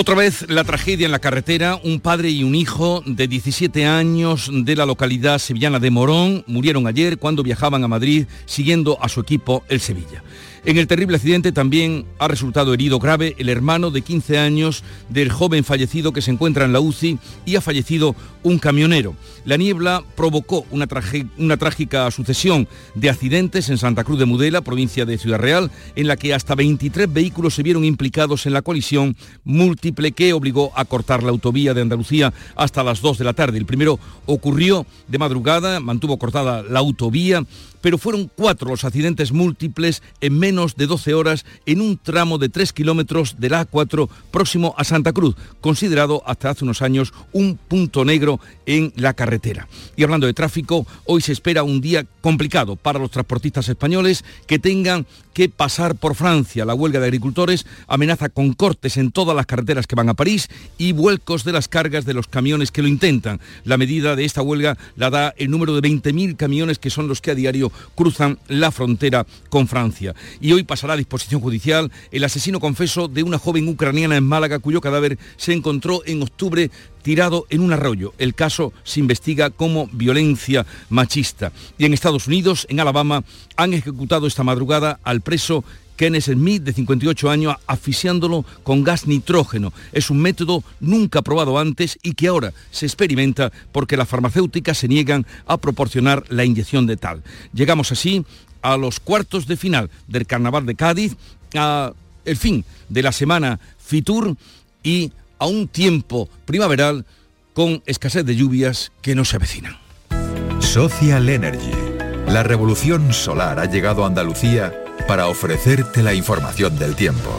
Otra vez la tragedia en la carretera, un padre y un hijo de 17 años de la localidad sevillana de Morón murieron ayer cuando viajaban a Madrid siguiendo a su equipo el Sevilla. En el terrible accidente también ha resultado herido grave el hermano de 15 años del joven fallecido que se encuentra en la UCI y ha fallecido un camionero. La niebla provocó una, trágica sucesión de accidentes en Santa Cruz de Mudela, provincia de Ciudad Real, en la que hasta 23 vehículos se vieron implicados en la colisión múltiple que obligó a cortar la autovía de Andalucía hasta las 2 de la tarde. El primero ocurrió de madrugada, mantuvo cortada la autovía pero fueron cuatro los accidentes múltiples en menos de 12 horas en un tramo de 3 kilómetros del A4 próximo a Santa Cruz, considerado hasta hace unos años un punto negro en la carretera. Y hablando de tráfico, hoy se espera un día complicado para los transportistas españoles que tengan que pasar por Francia. La huelga de agricultores amenaza con cortes en todas las carreteras que van a París y vuelcos de las cargas de los camiones que lo intentan. La medida de esta huelga la da el número de 20.000 camiones que son los que a diario cruzan la frontera con Francia. Y hoy pasará a disposición judicial el asesino confeso de una joven ucraniana en Málaga cuyo cadáver se encontró en octubre tirado en un arroyo. El caso se investiga como violencia machista. Y en Estados Unidos, en Alabama, han ejecutado esta madrugada al preso Kenneth Smith, de 58 años, asfixiándolo con gas nitrógeno. Es un método nunca probado antes y que ahora se experimenta porque las farmacéuticas se niegan a proporcionar la inyección de tal. Llegamos así a los cuartos de final del Carnaval de Cádiz, a el fin de la semana Fitur y a un tiempo primaveral con escasez de lluvias que no se avecinan. Social Energy. La revolución solar ha llegado a Andalucía para ofrecerte la información del tiempo.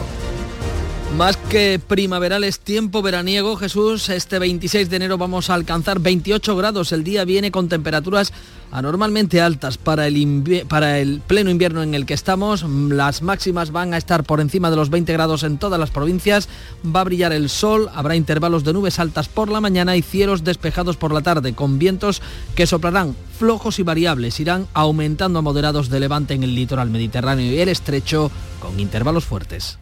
Más que primaveral es tiempo veraniego, Jesús. Este 26 de enero vamos a alcanzar 28 grados. El día viene con temperaturas anormalmente altas para el, para el pleno invierno en el que estamos. Las máximas van a estar por encima de los 20 grados en todas las provincias. Va a brillar el sol, habrá intervalos de nubes altas por la mañana y cielos despejados por la tarde, con vientos que soplarán flojos y variables. Irán aumentando a moderados de levante en el litoral mediterráneo y el estrecho, con intervalos fuertes.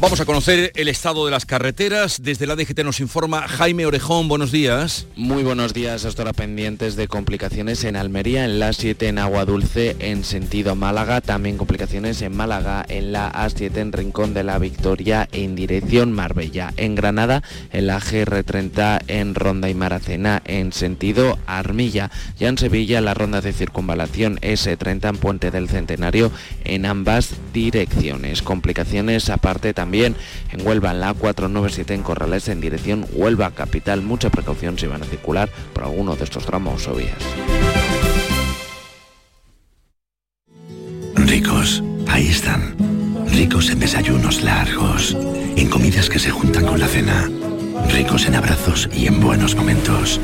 Vamos a conocer el estado de las carreteras. Desde la DGT nos informa Jaime Orejón. Buenos días. Muy buenos días. Hasta ahora pendientes de complicaciones en Almería, en la 7 en Agua Dulce, en sentido Málaga. También complicaciones en Málaga, en la A7 en Rincón de la Victoria, en dirección Marbella. En Granada, en la GR30 en Ronda y Maracena, en sentido Armilla. Ya en Sevilla, la ronda de circunvalación S30 en Puente del Centenario, en ambas direcciones. Complicaciones aparte también también en Huelva, en la 497 en Corrales, en dirección Huelva Capital. Mucha precaución si van a circular por alguno de estos tramos o vías. Ricos, ahí están. Ricos en desayunos largos, en comidas que se juntan con la cena. Ricos en abrazos y en buenos momentos.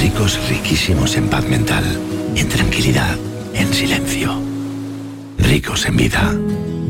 Ricos riquísimos en paz mental, en tranquilidad, en silencio. Ricos en vida.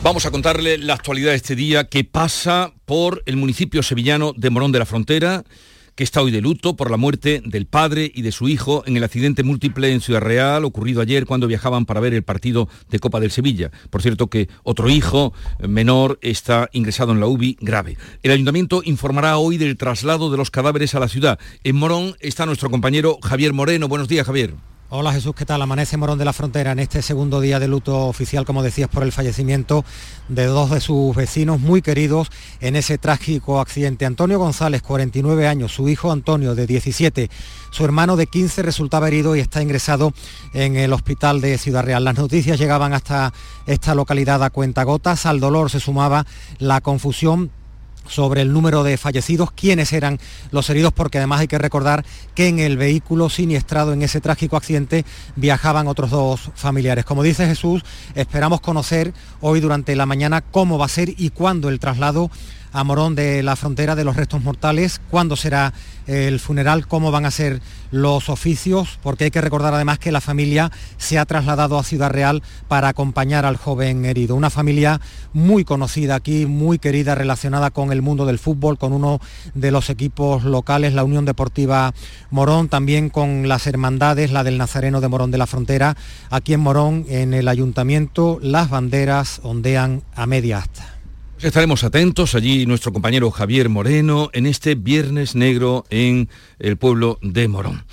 Vamos a contarle la actualidad de este día que pasa por el municipio sevillano de Morón de la Frontera, que está hoy de luto por la muerte del padre y de su hijo en el accidente múltiple en Ciudad Real ocurrido ayer cuando viajaban para ver el partido de Copa del Sevilla. Por cierto que otro hijo menor está ingresado en la UBI grave. El ayuntamiento informará hoy del traslado de los cadáveres a la ciudad. En Morón está nuestro compañero Javier Moreno. Buenos días, Javier. Hola Jesús, ¿qué tal? Amanece Morón de la Frontera en este segundo día de luto oficial, como decías, por el fallecimiento de dos de sus vecinos muy queridos en ese trágico accidente. Antonio González, 49 años, su hijo Antonio, de 17, su hermano de 15 resultaba herido y está ingresado en el hospital de Ciudad Real. Las noticias llegaban hasta esta localidad a cuentagotas, al dolor se sumaba la confusión sobre el número de fallecidos, quiénes eran los heridos, porque además hay que recordar que en el vehículo siniestrado en ese trágico accidente viajaban otros dos familiares. Como dice Jesús, esperamos conocer hoy durante la mañana cómo va a ser y cuándo el traslado a Morón de la frontera de los restos mortales, cuándo será el funeral, cómo van a ser los oficios, porque hay que recordar además que la familia se ha trasladado a Ciudad Real para acompañar al joven herido. Una familia muy conocida aquí, muy querida, relacionada con el mundo del fútbol, con uno de los equipos locales, la Unión Deportiva Morón, también con las hermandades, la del Nazareno de Morón de la Frontera. Aquí en Morón, en el ayuntamiento, las banderas ondean a media asta. Estaremos atentos allí nuestro compañero Javier Moreno en este Viernes Negro en el pueblo de Morón.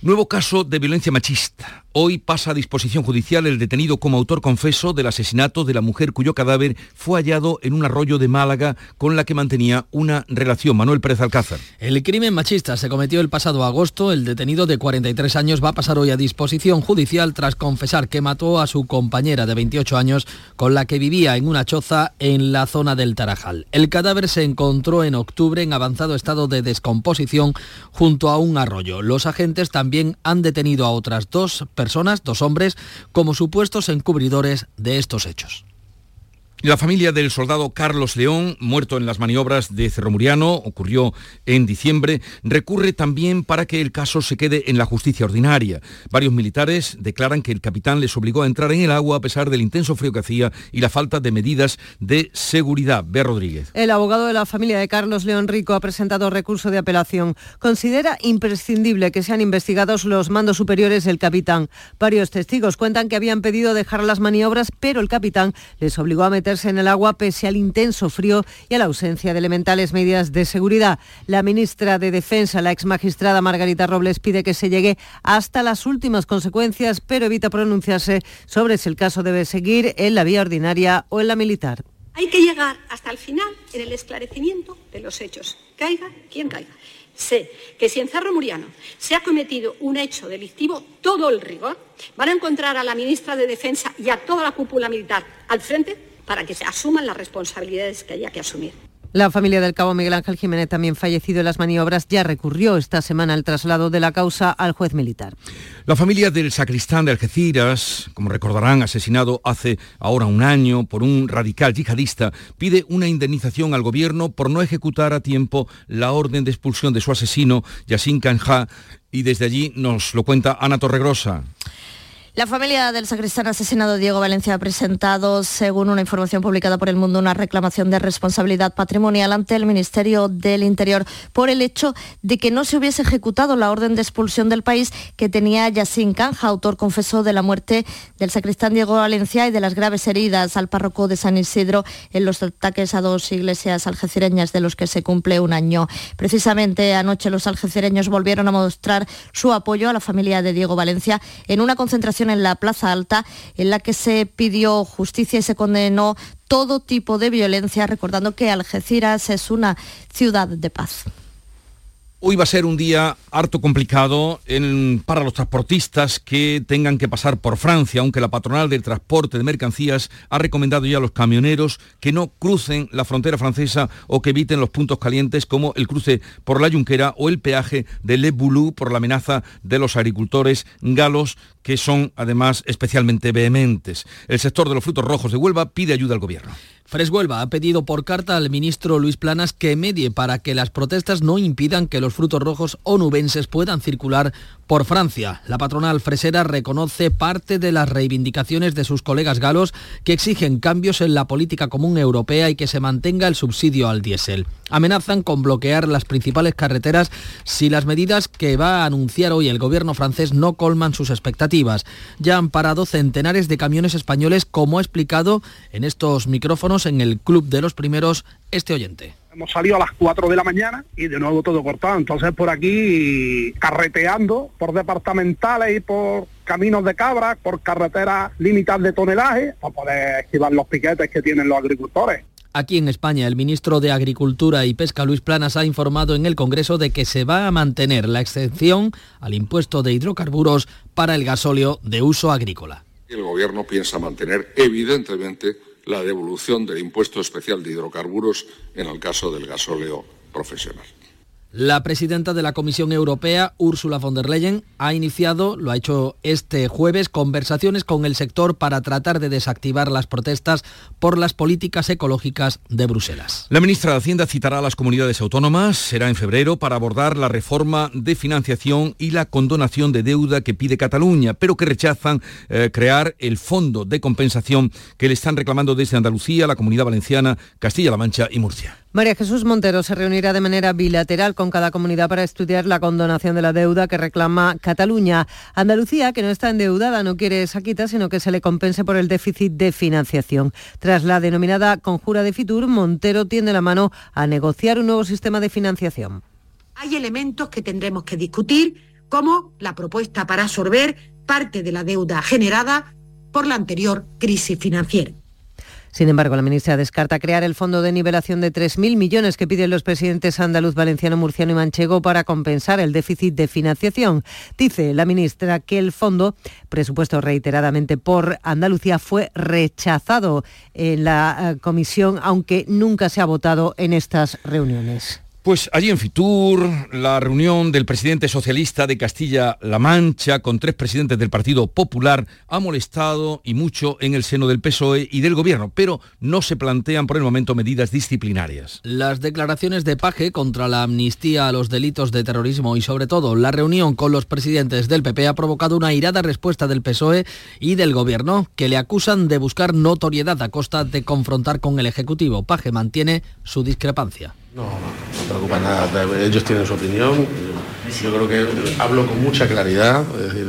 Nuevo caso de violencia machista. Hoy pasa a disposición judicial el detenido como autor confeso del asesinato de la mujer cuyo cadáver fue hallado en un arroyo de Málaga con la que mantenía una relación. Manuel Pérez Alcázar. El crimen machista se cometió el pasado agosto. El detenido de 43 años va a pasar hoy a disposición judicial tras confesar que mató a su compañera de 28 años con la que vivía en una choza en la zona del Tarajal. El cadáver se encontró en octubre en avanzado estado de descomposición junto a un arroyo. Los agentes también han detenido a otras dos personas personas, dos hombres, como supuestos encubridores de estos hechos. La familia del soldado Carlos León, muerto en las maniobras de Cerro Muriano, ocurrió en diciembre, recurre también para que el caso se quede en la justicia ordinaria. Varios militares declaran que el capitán les obligó a entrar en el agua a pesar del intenso frío que hacía y la falta de medidas de seguridad. Bea Rodríguez. El abogado de la familia de Carlos León Rico ha presentado recurso de apelación. Considera imprescindible que sean investigados los mandos superiores del capitán. Varios testigos cuentan que habían pedido dejar las maniobras, pero el capitán les obligó a meter en el agua pese al intenso frío y a la ausencia de elementales medidas de seguridad. La ministra de Defensa, la ex magistrada Margarita Robles, pide que se llegue hasta las últimas consecuencias, pero evita pronunciarse sobre si el caso debe seguir en la vía ordinaria o en la militar. Hay que llegar hasta el final en el esclarecimiento de los hechos, caiga quien caiga. Sé que si en Cerro Muriano se ha cometido un hecho delictivo, todo el rigor, van a encontrar a la ministra de Defensa y a toda la cúpula militar al frente para que se asuman las responsabilidades que haya que asumir. La familia del cabo Miguel Ángel Jiménez, también fallecido en las maniobras, ya recurrió esta semana el traslado de la causa al juez militar. La familia del sacristán de Algeciras, como recordarán, asesinado hace ahora un año por un radical yihadista, pide una indemnización al gobierno por no ejecutar a tiempo la orden de expulsión de su asesino, Yassin Kanja, y desde allí nos lo cuenta Ana Torregrosa. La familia del sacristán asesinado Diego Valencia ha presentado, según una información publicada por El Mundo, una reclamación de responsabilidad patrimonial ante el Ministerio del Interior por el hecho de que no se hubiese ejecutado la orden de expulsión del país que tenía Yacine Canja, autor confeso de la muerte del sacristán Diego Valencia y de las graves heridas al párroco de San Isidro en los ataques a dos iglesias algecireñas de los que se cumple un año. Precisamente anoche los algecireños volvieron a mostrar su apoyo a la familia de Diego Valencia en una concentración en la Plaza Alta en la que se pidió justicia y se condenó todo tipo de violencia, recordando que Algeciras es una ciudad de paz. Hoy va a ser un día harto complicado para los transportistas que tengan que pasar por Francia, aunque la patronal del transporte de mercancías ha recomendado ya a los camioneros que no crucen la frontera francesa o que eviten los puntos calientes como el cruce por la Junquera o el peaje de Le Boulou por la amenaza de los agricultores galos que son además especialmente vehementes. El sector de los frutos rojos de Huelva pide ayuda al gobierno. Fres Huelva ha pedido por carta al ministro Luis Planas que medie para que las protestas no impidan que los frutos rojos onubenses puedan circular por Francia. La patronal fresera reconoce parte de las reivindicaciones de sus colegas galos que exigen cambios en la política común europea y que se mantenga el subsidio al diésel. Amenazan con bloquear las principales carreteras si las medidas que va a anunciar hoy el gobierno francés no colman sus expectativas. Ya han parado centenares de camiones españoles, como ha explicado en estos micrófonos en el Club de los Primeros este oyente hemos salido a las 4 de la mañana y de nuevo todo cortado. Entonces por aquí carreteando por departamentales y por caminos de cabra, por carreteras limitadas de tonelaje, para poder esquivar los piquetes que tienen los agricultores. Aquí en España, el ministro de Agricultura y Pesca, Luis Planas, ha informado en el Congreso de que se va a mantener la excepción al impuesto de hidrocarburos para el gasóleo de uso agrícola. El Gobierno piensa mantener, evidentemente, la devolución del impuesto especial de hidrocarburos en el caso del gasóleo profesional. La presidenta de la Comisión Europea, Ursula von der Leyen, ha iniciado, lo ha hecho este jueves, conversaciones con el sector para tratar de desactivar las protestas por las políticas ecológicas de Bruselas. La ministra de Hacienda citará a las comunidades autónomas, será en febrero, para abordar la reforma de financiación y la condonación de deuda que pide Cataluña, pero que rechazan eh, crear el fondo de compensación que le están reclamando desde Andalucía, la Comunidad Valenciana, Castilla-La Mancha y Murcia. María Jesús Montero se reunirá de manera bilateral con cada comunidad para estudiar la condonación de la deuda que reclama Cataluña. Andalucía, que no está endeudada, no quiere esa quita, sino que se le compense por el déficit de financiación. Tras la denominada conjura de Fitur, Montero tiende la mano a negociar un nuevo sistema de financiación. Hay elementos que tendremos que discutir, como la propuesta para absorber parte de la deuda generada por la anterior crisis financiera. Sin embargo, la ministra descarta crear el fondo de nivelación de 3.000 millones que piden los presidentes andaluz, valenciano, murciano y manchego para compensar el déficit de financiación. Dice la ministra que el fondo, presupuesto reiteradamente por Andalucía, fue rechazado en la eh, comisión, aunque nunca se ha votado en estas reuniones. Pues allí en Fitur, la reunión del presidente socialista de Castilla-La Mancha con tres presidentes del Partido Popular ha molestado y mucho en el seno del PSOE y del Gobierno, pero no se plantean por el momento medidas disciplinarias. Las declaraciones de Paje contra la amnistía a los delitos de terrorismo y sobre todo la reunión con los presidentes del PP ha provocado una irada respuesta del PSOE y del Gobierno, que le acusan de buscar notoriedad a costa de confrontar con el Ejecutivo. Paje mantiene su discrepancia. No, no preocupa nada. Ellos tienen su opinión. Yo creo que hablo con mucha claridad. Es decir,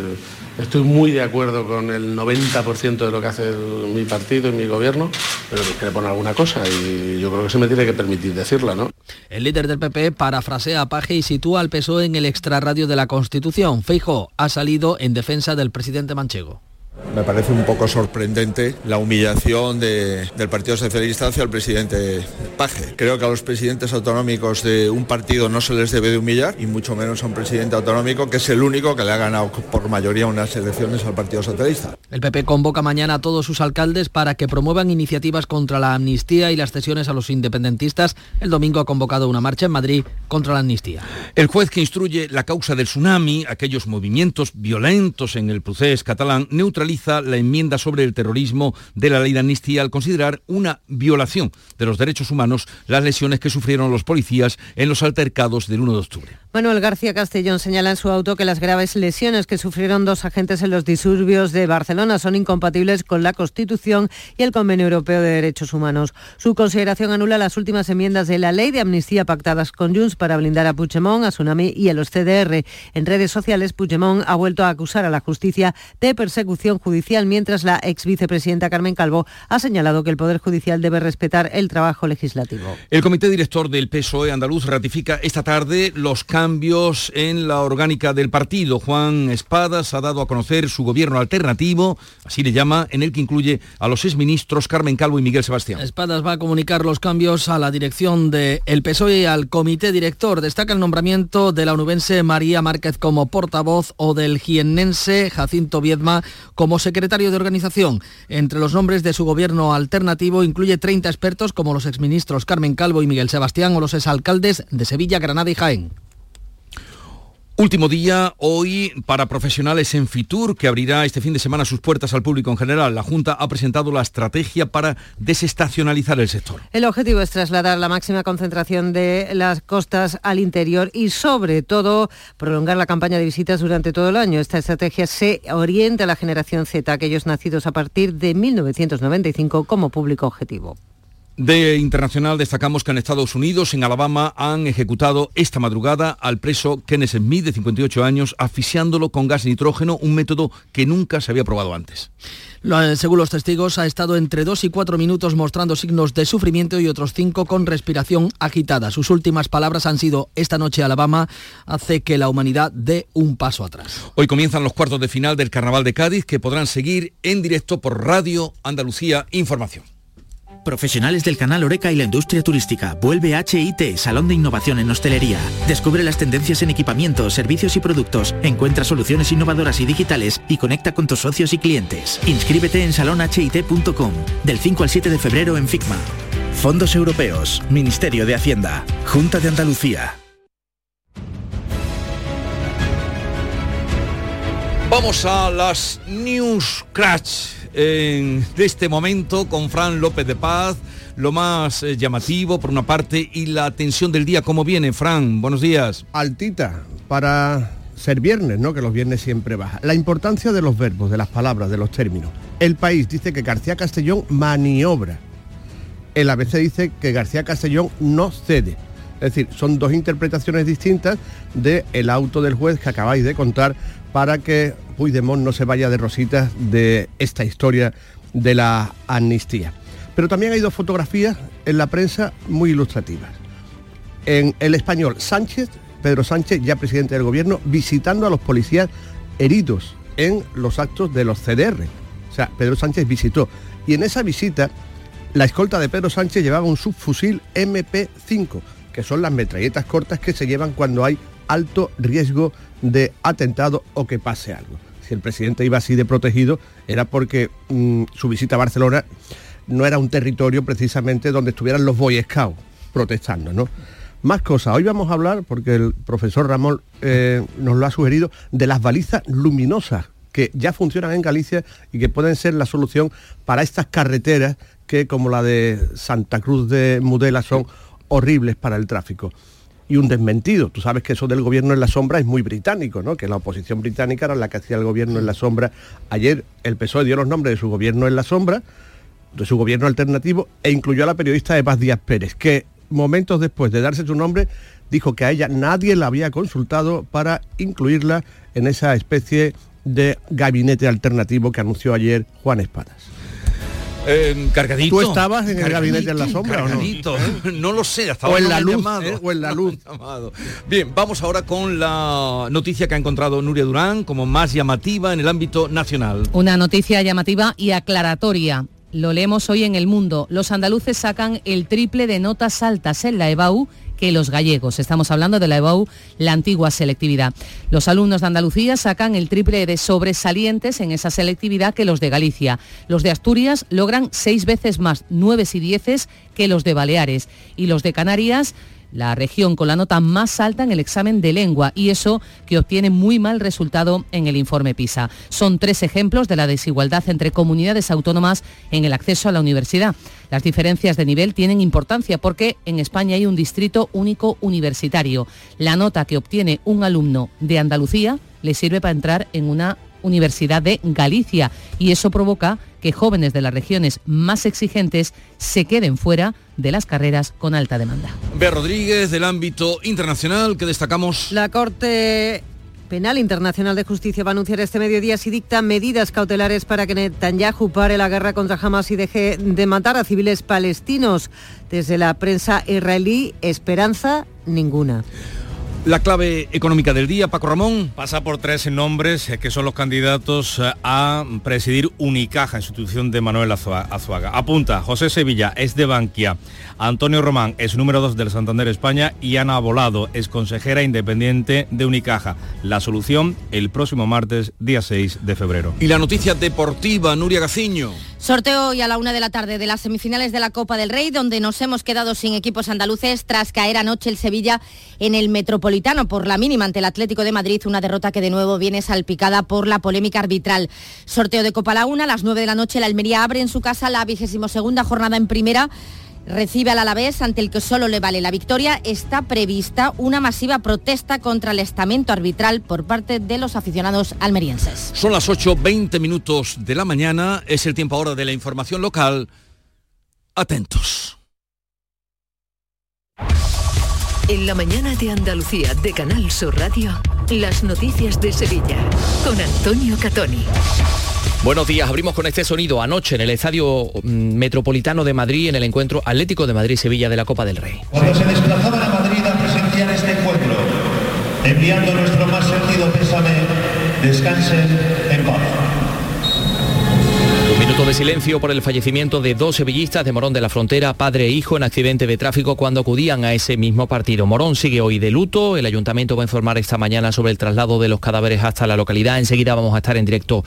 estoy muy de acuerdo con el 90% de lo que hace mi partido y mi gobierno, pero quiere poner alguna cosa y yo creo que se me tiene que permitir decirla, ¿no? El líder del PP parafrasea a Paje y sitúa al PSOE en el extrarradio de la Constitución. Feijo ha salido en defensa del presidente manchego. Me parece un poco sorprendente la humillación del Partido Socialista hacia el presidente Paje. Creo que a los presidentes autonómicos de un partido no se les debe de humillar, y mucho menos a un presidente autonómico que es el único que le ha ganado por mayoría unas elecciones al Partido Socialista. El PP convoca mañana a todos sus alcaldes para que promuevan iniciativas contra la amnistía y las cesiones a los independentistas. El domingo ha convocado una marcha en Madrid contra la amnistía. El juez que instruye la causa del tsunami, aquellos movimientos violentos en el procés catalán, neutraliza la enmienda sobre el terrorismo de la ley de amnistía al considerar una violación de los derechos humanos las lesiones que sufrieron los policías en los altercados del 1 de octubre. Manuel García Castellón señala en su auto que las graves lesiones que sufrieron dos agentes en los disturbios de Barcelona son incompatibles con la Constitución y el Convenio Europeo de Derechos Humanos. Su consideración anula las últimas enmiendas de la ley de amnistía pactadas con Junts para blindar a Puigdemont, a Tsunami y a los CDR. En redes sociales, Puigdemont ha vuelto a acusar a la justicia de persecución judicial, mientras la ex vicepresidenta Carmen Calvo ha señalado que el Poder Judicial debe respetar el trabajo legislativo. El comité director del PSOE andaluz ratifica esta tarde los cambios en la orgánica del partido. Juan Espadas ha dado a conocer su gobierno alternativo, así le llama, en el que incluye a los exministros Carmen Calvo y Miguel Sebastián. Espadas va a comunicar los cambios a la dirección del el PSOE y al comité director. Destaca el nombramiento de la onubense María Márquez como portavoz o del jiennense Jacinto Viedma como secretario de organización. Entre los nombres de su gobierno alternativo incluye 30 expertos como los exministros Carmen Calvo y Miguel Sebastián o los exalcaldes de Sevilla, Granada y Jaén. Último día hoy para profesionales en Fitur, que abrirá este fin de semana sus puertas al público en general. La Junta ha presentado la estrategia para desestacionalizar el sector. El objetivo es trasladar la máxima concentración de las costas al interior y sobre todo prolongar la campaña de visitas durante todo el año. Esta estrategia se orienta a la generación Z, aquellos nacidos a partir de 1995 como público objetivo. De internacional destacamos que en Estados Unidos, en Alabama, han ejecutado esta madrugada al preso Kenneth Smith, de 58 años, asfixiándolo con gas nitrógeno, un método que nunca se había probado antes. Según los testigos, ha estado entre dos y cuatro minutos mostrando signos de sufrimiento y otros cinco con respiración agitada. Sus últimas palabras han sido, esta noche Alabama hace que la humanidad dé un paso atrás. Hoy comienzan los cuartos de final del Carnaval de Cádiz, que podrán seguir en directo por Radio Andalucía Información. Profesionales del canal Oreca y la industria turística. Vuelve HIT, Salón de Innovación en Hostelería. Descubre las tendencias en equipamiento, servicios y productos. Encuentra soluciones innovadoras y digitales y conecta con tus socios y clientes. Inscríbete en salonhit.com del 5 al 7 de febrero en FICMA. Fondos Europeos, Ministerio de Hacienda, Junta de Andalucía. Vamos a las News Crash de este momento con Fran López de Paz, lo más eh, llamativo por una parte y la tensión del día. ¿Cómo viene, Fran? Buenos días. Altita para ser viernes, ¿no? Que los viernes siempre baja. La importancia de los verbos, de las palabras, de los términos. El país dice que García Castellón maniobra. El ABC dice que García Castellón no cede. Es decir, son dos interpretaciones distintas del el auto del juez que acabáis de contar para que Puigdemont no se vaya de rositas de esta historia de la amnistía. Pero también hay dos fotografías en la prensa muy ilustrativas. En el español, Sánchez, Pedro Sánchez, ya presidente del gobierno, visitando a los policías heridos en los actos de los CDR. O sea, Pedro Sánchez visitó. Y en esa visita, la escolta de Pedro Sánchez llevaba un subfusil MP5, que son las metralletas cortas que se llevan cuando hay alto riesgo de atentado o que pase algo. Si el presidente iba así de protegido era porque mm, su visita a Barcelona no era un territorio precisamente donde estuvieran los Boy protestando, ¿no? Más cosas. Hoy vamos a hablar, porque el profesor Ramón eh, nos lo ha sugerido, de las balizas luminosas que ya funcionan en Galicia y que pueden ser la solución para estas carreteras que, como la de Santa Cruz de Mudela, son horribles para el tráfico y un desmentido. Tú sabes que eso del gobierno en la sombra es muy británico, ¿no? Que la oposición británica era la que hacía el gobierno en la sombra. Ayer el PSOE dio los nombres de su gobierno en la sombra, de su gobierno alternativo, e incluyó a la periodista Eva Díaz Pérez, que momentos después de darse su nombre dijo que a ella nadie la había consultado para incluirla en esa especie de gabinete alternativo que anunció ayer Juan Espadas. Eh, cargadito. ¿Tú estabas en el gabinete en la sombra o no? no lo sé, hasta o en la luz, llamado. ¿eh? o en la luz. Bien, vamos ahora con la noticia que ha encontrado Nuria Durán como más llamativa en el ámbito nacional. Una noticia llamativa y aclaratoria. Lo leemos hoy en El Mundo. Los andaluces sacan el triple de notas altas en la EBAU que los gallegos. Estamos hablando de la EBAU, la antigua selectividad. Los alumnos de Andalucía sacan el triple de sobresalientes en esa selectividad que los de Galicia. Los de Asturias logran seis veces más, nueve y dieces, que los de Baleares. Y los de Canarias la región con la nota más alta en el examen de lengua y eso que obtiene muy mal resultado en el informe PISA. Son tres ejemplos de la desigualdad entre comunidades autónomas en el acceso a la universidad. Las diferencias de nivel tienen importancia porque en España hay un distrito único universitario. La nota que obtiene un alumno de Andalucía le sirve para entrar en una Universidad de Galicia y eso provoca que jóvenes de las regiones más exigentes se queden fuera de las carreras con alta demanda. Bea Rodríguez, del ámbito internacional, que destacamos. La Corte Penal Internacional de Justicia va a anunciar este mediodía si dicta medidas cautelares para que Netanyahu pare la guerra contra Hamas y deje de matar a civiles palestinos. Desde la prensa israelí, esperanza ninguna. La clave económica del día, Paco Ramón. Pasa por tres nombres eh, que son los candidatos eh, a presidir Unicaja, institución de Manuel Azuaga. Apunta, José Sevilla es de Bankia, Antonio Román es número dos del Santander España y Ana Volado es consejera independiente de Unicaja. La solución el próximo martes, día 6 de febrero. Y la noticia deportiva, Nuria Gaciño. Sorteo hoy a la una de la tarde de las semifinales de la Copa del Rey, donde nos hemos quedado sin equipos andaluces tras caer anoche el Sevilla en el Metropolitano por la mínima ante el Atlético de Madrid, una derrota que de nuevo viene salpicada por la polémica arbitral. Sorteo de Copa Laguna, a las 9 de la noche la Almería abre en su casa la vigésimo segunda jornada en primera recibe al Alavés ante el que solo le vale la victoria, está prevista una masiva protesta contra el estamento arbitral por parte de los aficionados almerienses. Son las 8.20 minutos de la mañana, es el tiempo ahora de la información local. Atentos. En la mañana de Andalucía de Canal Sur Radio, las noticias de Sevilla con Antonio Catoni. Buenos días, abrimos con este sonido anoche en el Estadio mm, Metropolitano de Madrid en el encuentro Atlético de Madrid-Sevilla de la Copa del Rey. Cuando se desplazaban a Madrid a presenciar este encuentro, enviando nuestro más sentido pésame, descansen de silencio por el fallecimiento de dos sevillistas de Morón de la Frontera, padre e hijo, en accidente de tráfico cuando acudían a ese mismo partido. Morón sigue hoy de luto. El ayuntamiento va a informar esta mañana sobre el traslado de los cadáveres hasta la localidad. Enseguida vamos a estar en directo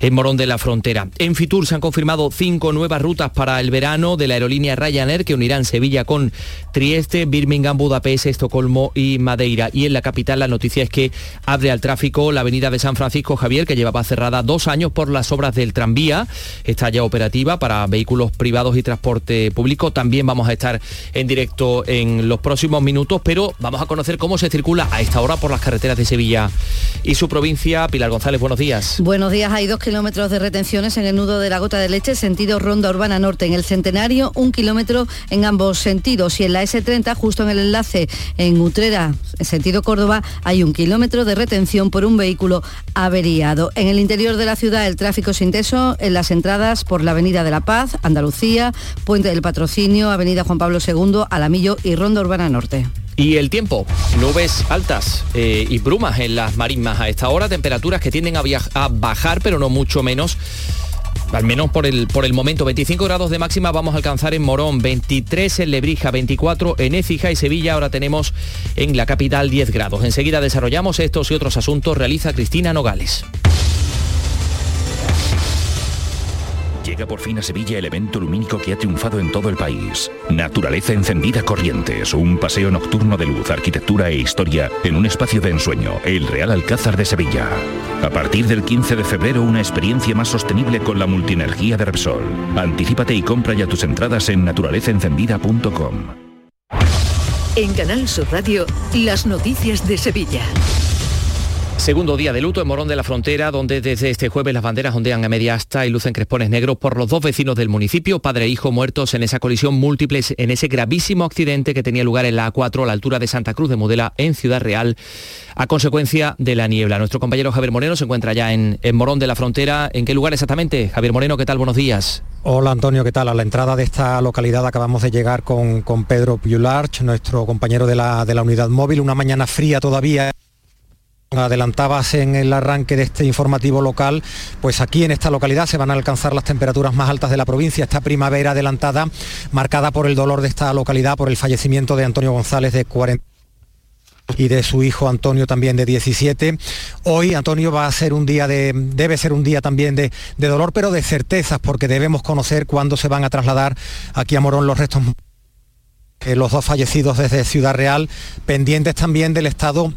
en Morón de la Frontera. En Fitur se han confirmado cinco nuevas rutas para el verano de la aerolínea Ryanair que unirán Sevilla con Trieste, Birmingham, Budapest, Estocolmo y Madeira. Y en la capital la noticia es que abre al tráfico la avenida de San Francisco Javier, que llevaba cerrada dos años por las obras del tranvía ya operativa para vehículos privados y transporte público. También vamos a estar en directo en los próximos minutos, pero vamos a conocer cómo se circula a esta hora por las carreteras de Sevilla y su provincia. Pilar González, buenos días. Buenos días. Hay dos kilómetros de retenciones en el nudo de la gota de leche, sentido Ronda Urbana Norte. En el Centenario, un kilómetro en ambos sentidos. Y en la S30, justo en el enlace en Utrera, en sentido Córdoba, hay un kilómetro de retención por un vehículo averiado. En el interior de la ciudad, el tráfico es intenso en las entradas por la Avenida de la Paz, Andalucía, Puente del Patrocinio, Avenida Juan Pablo II, Alamillo y Ronda Urbana Norte. Y el tiempo, nubes altas eh, y brumas en las marismas a esta hora, temperaturas que tienden a, a bajar, pero no mucho menos al menos por el, por el momento, 25 grados de máxima vamos a alcanzar en Morón, 23 en Lebrija, 24 en Écija y Sevilla, ahora tenemos en la capital 10 grados. Enseguida desarrollamos estos y otros asuntos, realiza Cristina Nogales. Llega por fin a Sevilla el evento lumínico que ha triunfado en todo el país. Naturaleza encendida Corrientes, un paseo nocturno de luz, arquitectura e historia en un espacio de ensueño, el Real Alcázar de Sevilla. A partir del 15 de febrero, una experiencia más sostenible con la multienergía de Repsol. Anticípate y compra ya tus entradas en naturalezaencendida.com. En Canal Sur Radio, las noticias de Sevilla. Segundo día de luto en Morón de la Frontera, donde desde este jueves las banderas ondean a media asta y lucen crespones negros por los dos vecinos del municipio, padre e hijo muertos en esa colisión múltiples, en ese gravísimo accidente que tenía lugar en la A4 a la altura de Santa Cruz de Modela, en Ciudad Real, a consecuencia de la niebla. Nuestro compañero Javier Moreno se encuentra ya en, en Morón de la Frontera. ¿En qué lugar exactamente? Javier Moreno, ¿qué tal? Buenos días. Hola Antonio, ¿qué tal? A la entrada de esta localidad acabamos de llegar con, con Pedro Piularch, nuestro compañero de la, de la unidad móvil, una mañana fría todavía Adelantabas en el arranque de este informativo local, pues aquí en esta localidad se van a alcanzar las temperaturas más altas de la provincia, esta primavera adelantada, marcada por el dolor de esta localidad, por el fallecimiento de Antonio González de 40 y de su hijo Antonio también de 17. Hoy Antonio va a ser un día de, debe ser un día también de, de dolor, pero de certezas, porque debemos conocer cuándo se van a trasladar aquí a Morón los restos eh, los dos fallecidos desde Ciudad Real, pendientes también del estado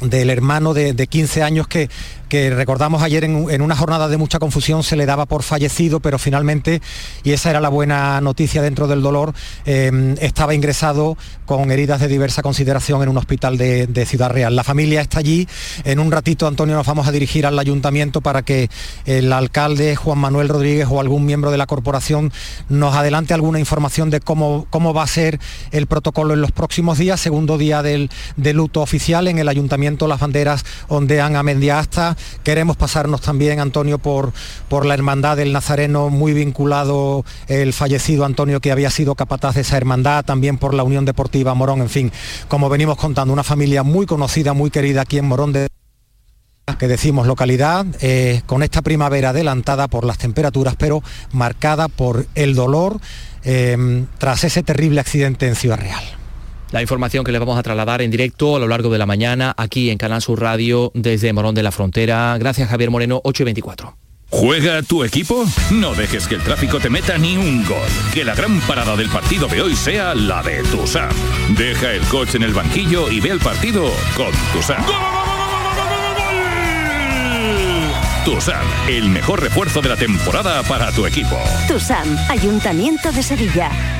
del hermano de, de 15 años que, que recordamos ayer en, una jornada de mucha confusión se le daba por fallecido, pero finalmente, y esa era la buena noticia dentro del dolor, eh, estaba ingresado con heridas de diversa consideración en un hospital de, de, Ciudad Real. La familia está allí. En un ratito, Antonio, nos vamos a dirigir al ayuntamiento para que el alcalde Juan Manuel Rodríguez o algún miembro de la corporación nos adelante alguna información de cómo, cómo va a ser el protocolo en los próximos días. Segundo día del, del luto oficial en el ayuntamiento, las banderas ondean a media asta Queremos pasarnos también, Antonio, por, por la hermandad del Nazareno, muy vinculado el fallecido Antonio, que había sido capataz de esa hermandad, también por la Unión Deportiva Morón, en fin, como venimos contando, una familia muy conocida, muy querida aquí en Morón de que decimos localidad, eh, con esta primavera adelantada por las temperaturas, pero marcada por el dolor eh, tras ese terrible accidente en Ciudad Real. La información que les vamos a trasladar en directo a lo largo de la mañana aquí en Canal Sur Radio desde Morón de la Frontera. Gracias Javier Moreno, 8 y 24. ¿Juega tu equipo? No dejes que el tráfico te meta ni un gol. Que la gran parada del partido de hoy sea la de Tusam. Deja el coche en el banquillo y ve el partido con Tusam. Tusam, el mejor refuerzo de la temporada para tu equipo. Tusam, Ayuntamiento de Sevilla.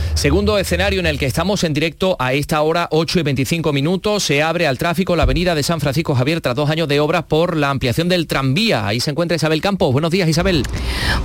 Segundo escenario en el que estamos en directo a esta hora, 8 y 25 minutos, se abre al tráfico la avenida de San Francisco Javier tras dos años de obras por la ampliación del tranvía. Ahí se encuentra Isabel Campos. Buenos días, Isabel.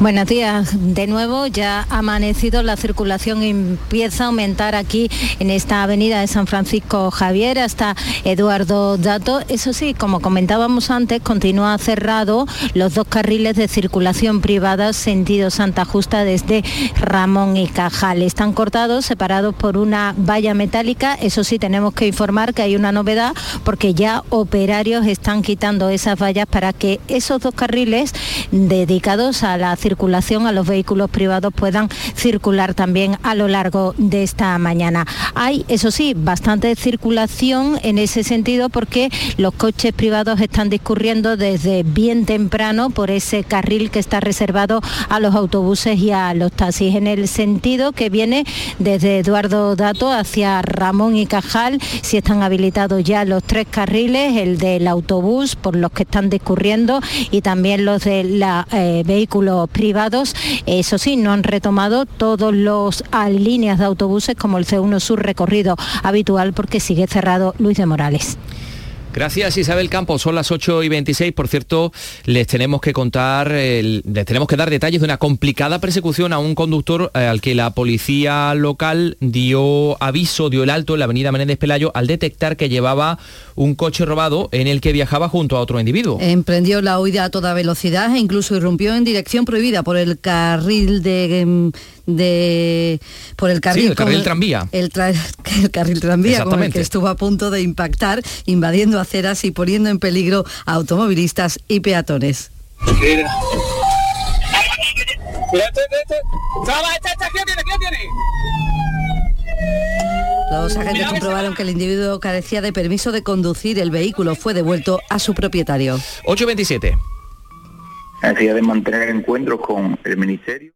Buenos días. De nuevo, ya ha amanecido, la circulación empieza a aumentar aquí en esta avenida de San Francisco Javier hasta Eduardo Dato. Eso sí, como comentábamos antes, continúa cerrado los dos carriles de circulación privada sentido Santa Justa desde Ramón y Cajal. Están separados por una valla metálica. Eso sí, tenemos que informar que hay una novedad porque ya operarios están quitando esas vallas para que esos dos carriles dedicados a la circulación a los vehículos privados puedan circular también a lo largo de esta mañana. Hay, eso sí, bastante circulación en ese sentido porque los coches privados están discurriendo desde bien temprano por ese carril que está reservado a los autobuses y a los taxis en el sentido que viene desde Eduardo Dato hacia Ramón y Cajal, si están habilitados ya los tres carriles, el del autobús por los que están discurriendo y también los de los eh, vehículos privados. Eso sí, no han retomado todos los líneas de autobuses como el C1 Sur recorrido habitual porque sigue cerrado Luis de Morales. Gracias Isabel Campos, son las 8 y 26. Por cierto, les tenemos que contar, les tenemos que dar detalles de una complicada persecución a un conductor eh, al que la policía local dio aviso, dio el alto en la avenida Menéndez Pelayo al detectar que llevaba un coche robado en el que viajaba junto a otro individuo. Emprendió la huida a toda velocidad e incluso irrumpió en dirección prohibida por el carril de em, de por el carril, el carril tranvía. El, carril tranvía con el que estuvo a punto de impactar, invadiendo aceras y poniendo en peligro a automovilistas y peatones. Los agentes comprobaron que el individuo carecía de permiso de conducir. El vehículo fue devuelto a su propietario. 827. Necesidad de mantener encuentros con el Ministerio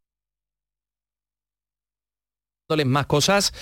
más cosas.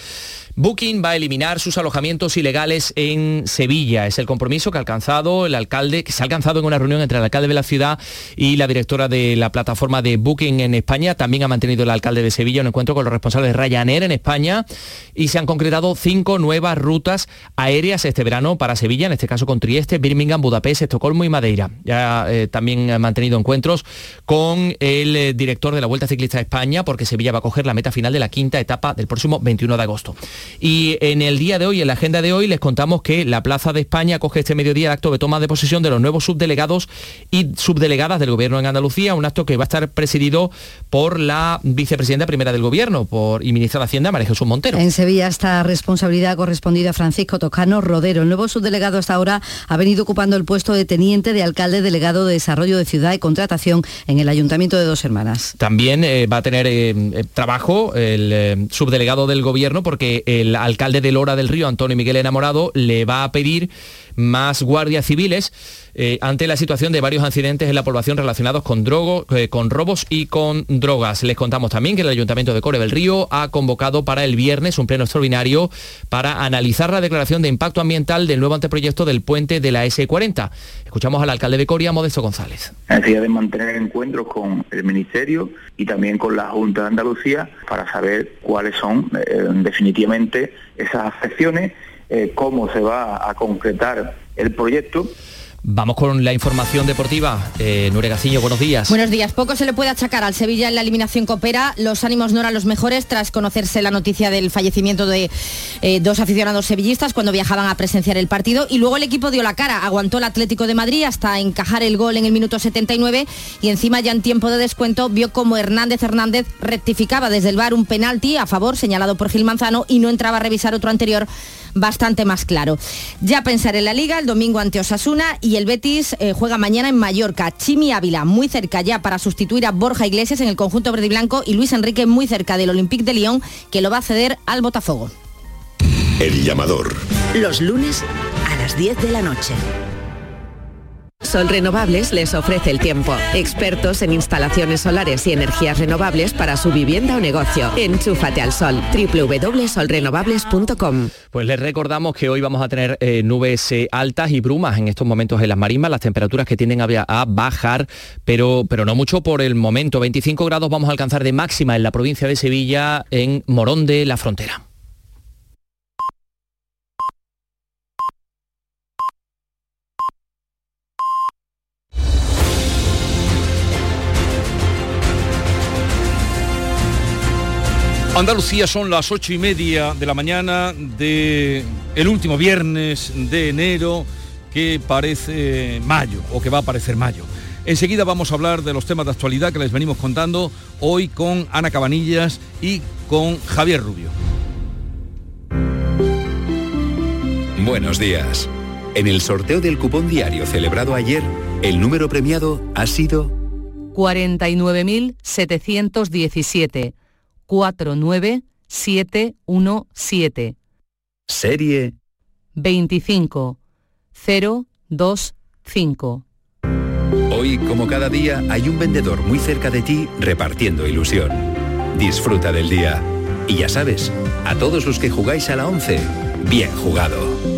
Booking va a eliminar sus alojamientos ilegales en Sevilla. Es el compromiso que ha alcanzado el alcalde, que se ha alcanzado en una reunión entre el alcalde de la ciudad y la directora de la plataforma de Booking en España. También ha mantenido el alcalde de Sevilla un encuentro con los responsables de Ryanair en España y se han concretado cinco nuevas rutas aéreas este verano para Sevilla, en este caso con Trieste, Birmingham, Budapest, Estocolmo y Madeira. Ya eh, también ha mantenido encuentros con el eh, director de la Vuelta Ciclista de España porque Sevilla va a coger la meta final de la quinta etapa del próximo 21 de agosto. Y en el día de hoy, en la agenda de hoy, les contamos que la Plaza de España coge este mediodía el acto de toma de posesión de los nuevos subdelegados y subdelegadas del Gobierno en Andalucía, un acto que va a estar presidido por la vicepresidenta primera del Gobierno por, y ministra de Hacienda, María Jesús Montero. En Sevilla esta responsabilidad ha correspondido a Francisco Toscano Rodero. El nuevo subdelegado hasta ahora ha venido ocupando el puesto de teniente de alcalde delegado de Desarrollo de Ciudad y Contratación en el Ayuntamiento de Dos Hermanas. También eh, va a tener eh, eh, trabajo el subdelegado del Gobierno porque el alcalde de Lora del Río, Antonio Miguel Enamorado, le va a pedir más guardias civiles eh, ante la situación de varios accidentes en la población relacionados con, drogo, eh, con robos y con drogas. Les contamos también que el Ayuntamiento de Core del Río ha convocado para el viernes un pleno extraordinario para analizar la declaración de impacto ambiental del nuevo anteproyecto del puente de la S40. Escuchamos al alcalde de Coria, Modesto González. Necesidad de mantener encuentros con el Ministerio y también con la Junta de Andalucía para saber cuáles son eh, definitivamente esas afecciones eh, cómo se va a concretar el proyecto Vamos con la información deportiva. Eh, Nure buenos días. Buenos días. Poco se le puede achacar al Sevilla en la eliminación coopera. Los ánimos no eran los mejores tras conocerse la noticia del fallecimiento de eh, dos aficionados sevillistas cuando viajaban a presenciar el partido. Y luego el equipo dio la cara. Aguantó el Atlético de Madrid hasta encajar el gol en el minuto 79 y encima ya en tiempo de descuento vio como Hernández Hernández rectificaba desde el bar un penalti a favor señalado por Gil Manzano y no entraba a revisar otro anterior bastante más claro. Ya pensar en la liga el domingo ante Osasuna y el Betis eh, juega mañana en Mallorca. Chimi Ávila muy cerca ya para sustituir a Borja Iglesias en el conjunto verde y blanco y Luis Enrique muy cerca del Olympique de Lyon que lo va a ceder al Botafogo. El llamador. Los lunes a las 10 de la noche. Sol Renovables les ofrece el tiempo. Expertos en instalaciones solares y energías renovables para su vivienda o negocio. Enchúfate al sol. www.solrenovables.com Pues les recordamos que hoy vamos a tener eh, nubes eh, altas y brumas en estos momentos en las marismas, las temperaturas que tienden a, a bajar, pero, pero no mucho por el momento. 25 grados vamos a alcanzar de máxima en la provincia de Sevilla, en Morón de la Frontera. Andalucía son las ocho y media de la mañana de el último viernes de enero que parece mayo o que va a parecer mayo. Enseguida vamos a hablar de los temas de actualidad que les venimos contando hoy con Ana Cabanillas y con Javier Rubio. Buenos días. En el sorteo del cupón diario celebrado ayer, el número premiado ha sido 49.717. 49717. Serie 25 025. Hoy, como cada día, hay un vendedor muy cerca de ti repartiendo ilusión. Disfruta del día. Y ya sabes, a todos los que jugáis a la 11, bien jugado.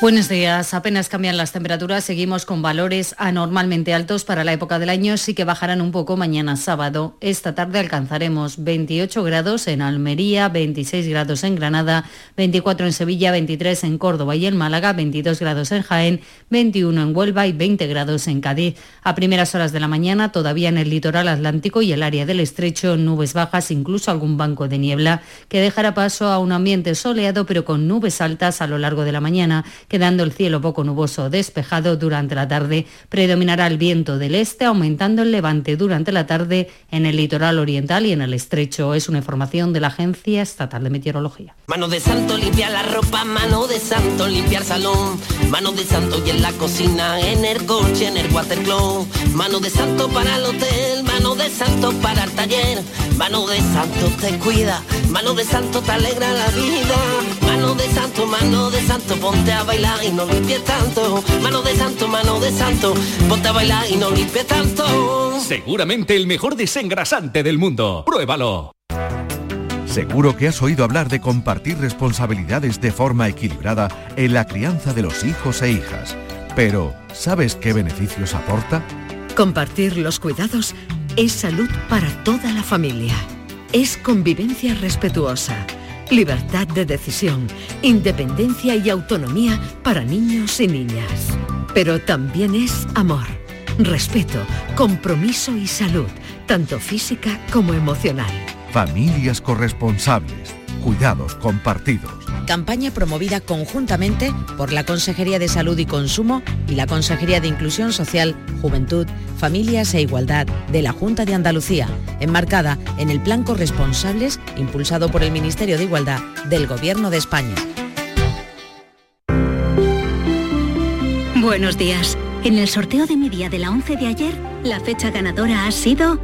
Buenos días. Apenas cambian las temperaturas. Seguimos con valores anormalmente altos para la época del año. Sí que bajarán un poco mañana sábado. Esta tarde alcanzaremos 28 grados en Almería, 26 grados en Granada, 24 en Sevilla, 23 en Córdoba y en Málaga, 22 grados en Jaén, 21 en Huelva y 20 grados en Cádiz. A primeras horas de la mañana, todavía en el litoral atlántico y el área del estrecho, nubes bajas, incluso algún banco de niebla, que dejará paso a un ambiente soleado pero con nubes altas a lo largo de la mañana quedando el cielo poco nuboso despejado durante la tarde. Predominará el viento del este, aumentando el levante durante la tarde en el litoral oriental y en el estrecho. Es una información de la Agencia Estatal de Meteorología. Mano de santo limpiar la ropa, mano de santo limpiar salón, mano de santo y en la cocina, en el coche, en el watercloak, mano de santo para el hotel, mano de santo para el taller, mano de santo te cuida, mano de santo te alegra la vida, mano de santo, mano de santo, ponte a bailar y no limpies tanto. Mano de santo, mano de santo, ponte a bailar y no limpies tanto. Seguramente el mejor desengrasante del mundo. Pruébalo. Seguro que has oído hablar de compartir responsabilidades de forma equilibrada en la crianza de los hijos e hijas. Pero, ¿sabes qué beneficios aporta? Compartir los cuidados es salud para toda la familia. Es convivencia respetuosa libertad de decisión, independencia y autonomía para niños y niñas. Pero también es amor, respeto, compromiso y salud, tanto física como emocional. Familias corresponsables, cuidados compartidos. Campaña promovida conjuntamente por la Consejería de Salud y Consumo y la Consejería de Inclusión Social, Juventud, Familias e Igualdad de la Junta de Andalucía, enmarcada en el Plan Corresponsables impulsado por el Ministerio de Igualdad del Gobierno de España. Buenos días. En el sorteo de mi día de la 11 de ayer, la fecha ganadora ha sido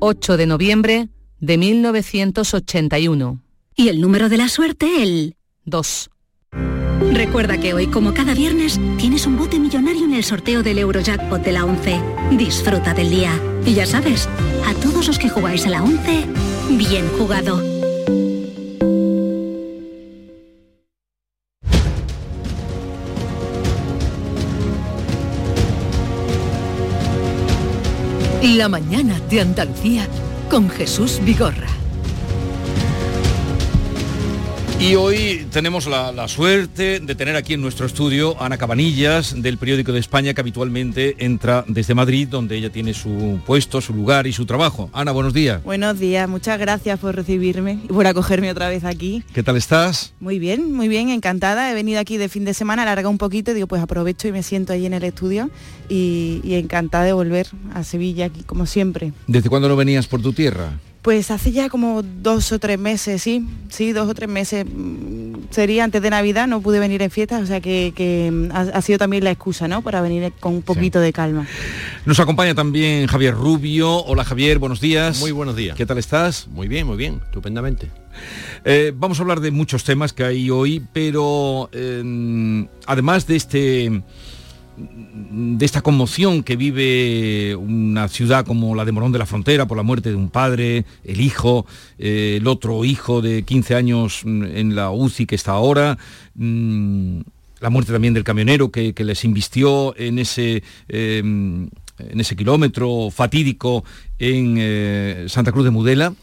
8 de noviembre de 1981. Y el número de la suerte, el 2. Recuerda que hoy, como cada viernes, tienes un bote millonario en el sorteo del Eurojackpot de la 11. Disfruta del día. Y ya sabes, a todos los que jugáis a la 11, bien jugado. La mañana de Andalucía con Jesús Vigorra. Y hoy tenemos la, la, suerte de tener aquí en nuestro estudio a Ana Cabanillas del Periódico de España que habitualmente entra desde Madrid donde ella tiene su puesto, su lugar y su trabajo. Ana, buenos días. Buenos días, muchas gracias por recibirme y por acogerme otra vez aquí. ¿Qué tal estás? Muy bien, muy bien, encantada. He venido aquí de fin de semana, alarga un poquito, digo pues aprovecho y me siento ahí en el estudio y, y encantada de volver a Sevilla aquí como siempre. ¿Desde cuándo no venías por tu tierra? Pues hace ya como dos o tres meses, sí, sí, dos o tres meses. Mm, sería antes de Navidad, no pude venir en fiesta, o sea que, mm, ha, sido también la excusa, ¿no? Para venir con un poquito de calma. Nos acompaña también Javier Rubio. Hola Javier, buenos días. Muy buenos días. ¿Qué tal estás? Muy bien, muy bien, estupendamente. Eh, vamos a hablar de muchos temas que hay hoy, pero em, además de este de esta conmoción que vive una ciudad como la de Morón de la Frontera por la muerte de un padre, el hijo, eh, el otro hijo de 15 años mm, en la UCI que está ahora, mm, la muerte también del camionero que, les invistió en ese, em, en ese kilómetro fatídico en eh, Santa Cruz de Mudela.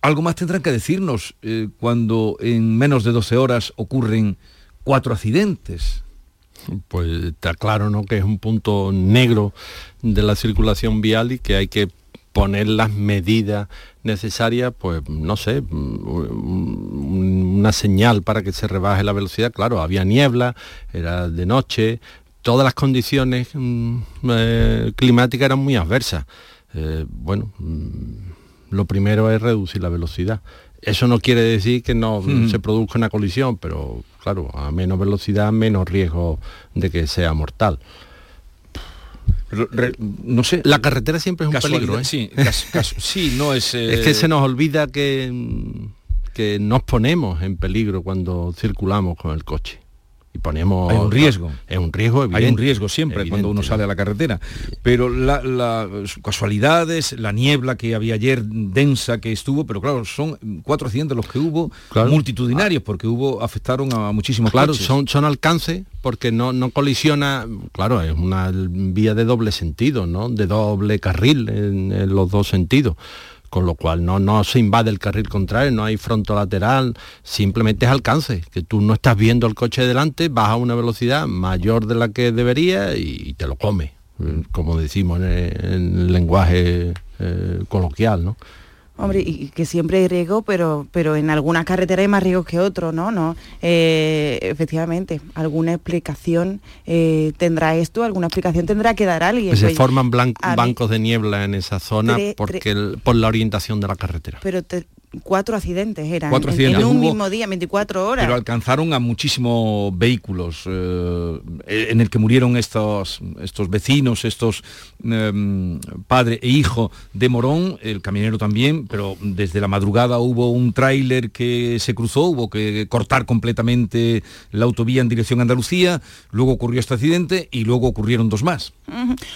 Algo más tendrán que decirnos eh, cuando en menos de 12 horas ocurren cuatro accidentes pues está claro ¿no? que es un punto negro de la circulación vial y que hay que poner las medidas necesarias, pues no sé, una señal para que se rebaje la velocidad. Claro, había niebla, era de noche, todas las condiciones mm, eh, climáticas eran muy adversas. Eh, bueno, mm, lo primero es reducir la velocidad. Eso no quiere decir que no se produzca una colisión, pero claro, a menos velocidad, menos riesgo de que sea mortal. no sé. La carretera siempre es un peligro, ¿eh? Sí, sí, no es. Es que se nos olvida que, que nos ponemos en peligro cuando circulamos con el coche y ponemos hay un riesgo. Es un riesgo hay un riesgo siempre cuando uno sale a la carretera. Pero las casualidades la niebla que había ayer densa que estuvo pero claro son cuatro accidentes los que hubo multitudinarios porque hubo afectaron a muchísimos claro son son alcance porque no no colisiona claro es una vía de doble sentido no de doble carril en los dos sentidos con lo cual no, no se invade el carril contrario, no hay fronto lateral, simplemente es alcance, que tú no estás viendo el coche delante, vas a una velocidad mayor de la que debería y te lo come, como decimos en el, lenguaje eh, coloquial, ¿no? Hombre, y que siempre hay riesgo, pero, pero en algunas carreteras hay más riesgo que otros, ¿no? no eh, efectivamente, alguna explicación eh, tendrá esto, alguna explicación tendrá que dar alguien. se forman bancos de niebla en esa zona porque por la orientación de la carretera. Pero cuatro accidentes eran cuatro accidentes. en un mismo día, 24 horas. Pero alcanzaron a muchísimos vehículos eh, en el que murieron estos, estos vecinos, estos em, padre e hijo de Morón, el camionero también, pero desde la madrugada hubo un tráiler que se cruzó, hubo que cortar completamente la autovía en dirección a Andalucía, luego ocurrió este accidente y luego ocurrieron dos más.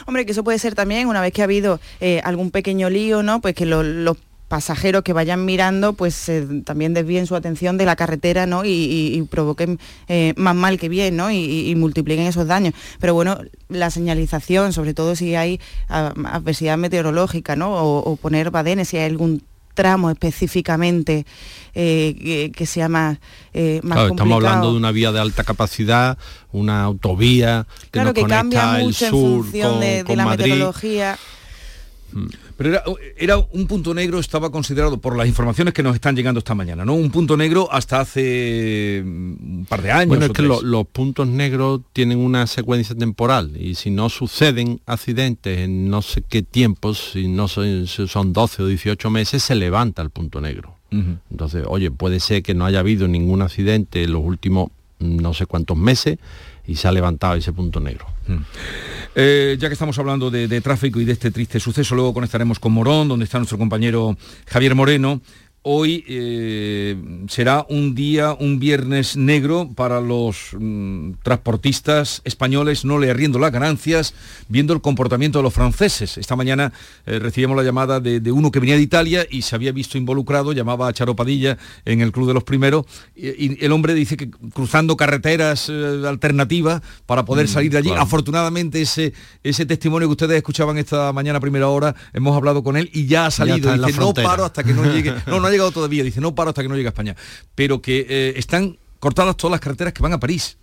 Hombre, que eso puede ser también, una vez que ha habido eh, algún pequeño lío, ¿no? Pues que los pasajeros que vayan mirando pues eh, también desvíen su atención de la carretera ¿no? y, provoquen eh, más mal que bien ¿no? y, multipliquen esos daños. Pero bueno, la señalización, sobre todo si hay adversidad meteorológica ¿no? o, poner badenes, si hay algún tramo específicamente eh, que, sea más, más Estamos hablando de una vía de alta capacidad, una autovía que nos conecta el sur con, de, la meteorología. Mm. Pero era, un punto negro, estaba considerado por las informaciones que nos están llegando esta mañana, ¿no? Un punto negro hasta hace mm, un par de años. Bueno, es que los puntos negros tienen una secuencia temporal y si no suceden accidentes en no sé qué tiempos, si no son, son 12 o 18 meses, se levanta el punto negro. Entonces, oye, puede ser que no haya habido ningún accidente en los últimos mm, no sé cuántos meses y se ha levantado ese punto negro. Mm. Eh, ya que estamos hablando de, tráfico y de este triste suceso, luego conectaremos con Morón, donde está nuestro compañero Javier Moreno, hoy eh, será un día, un viernes negro para los mm, transportistas españoles, no le arriendo las ganancias, viendo el comportamiento de los franceses. Esta mañana eh, recibimos la llamada de, uno que venía de Italia y se había visto involucrado, llamaba a Charo Padilla en el Club de los Primeros, y, el hombre dice que cruzando carreteras eh, alternativas para poder mm, salir de allí. Afortunadamente ese, ese testimonio que ustedes escuchaban esta mañana a primera hora, hemos hablado con él y ya ha salido. dice, no paro hasta que no llegue. No, no llegado todavía, dice, no paro hasta que no llegue a España, pero que eh, están cortadas todas las carreteras que van a París.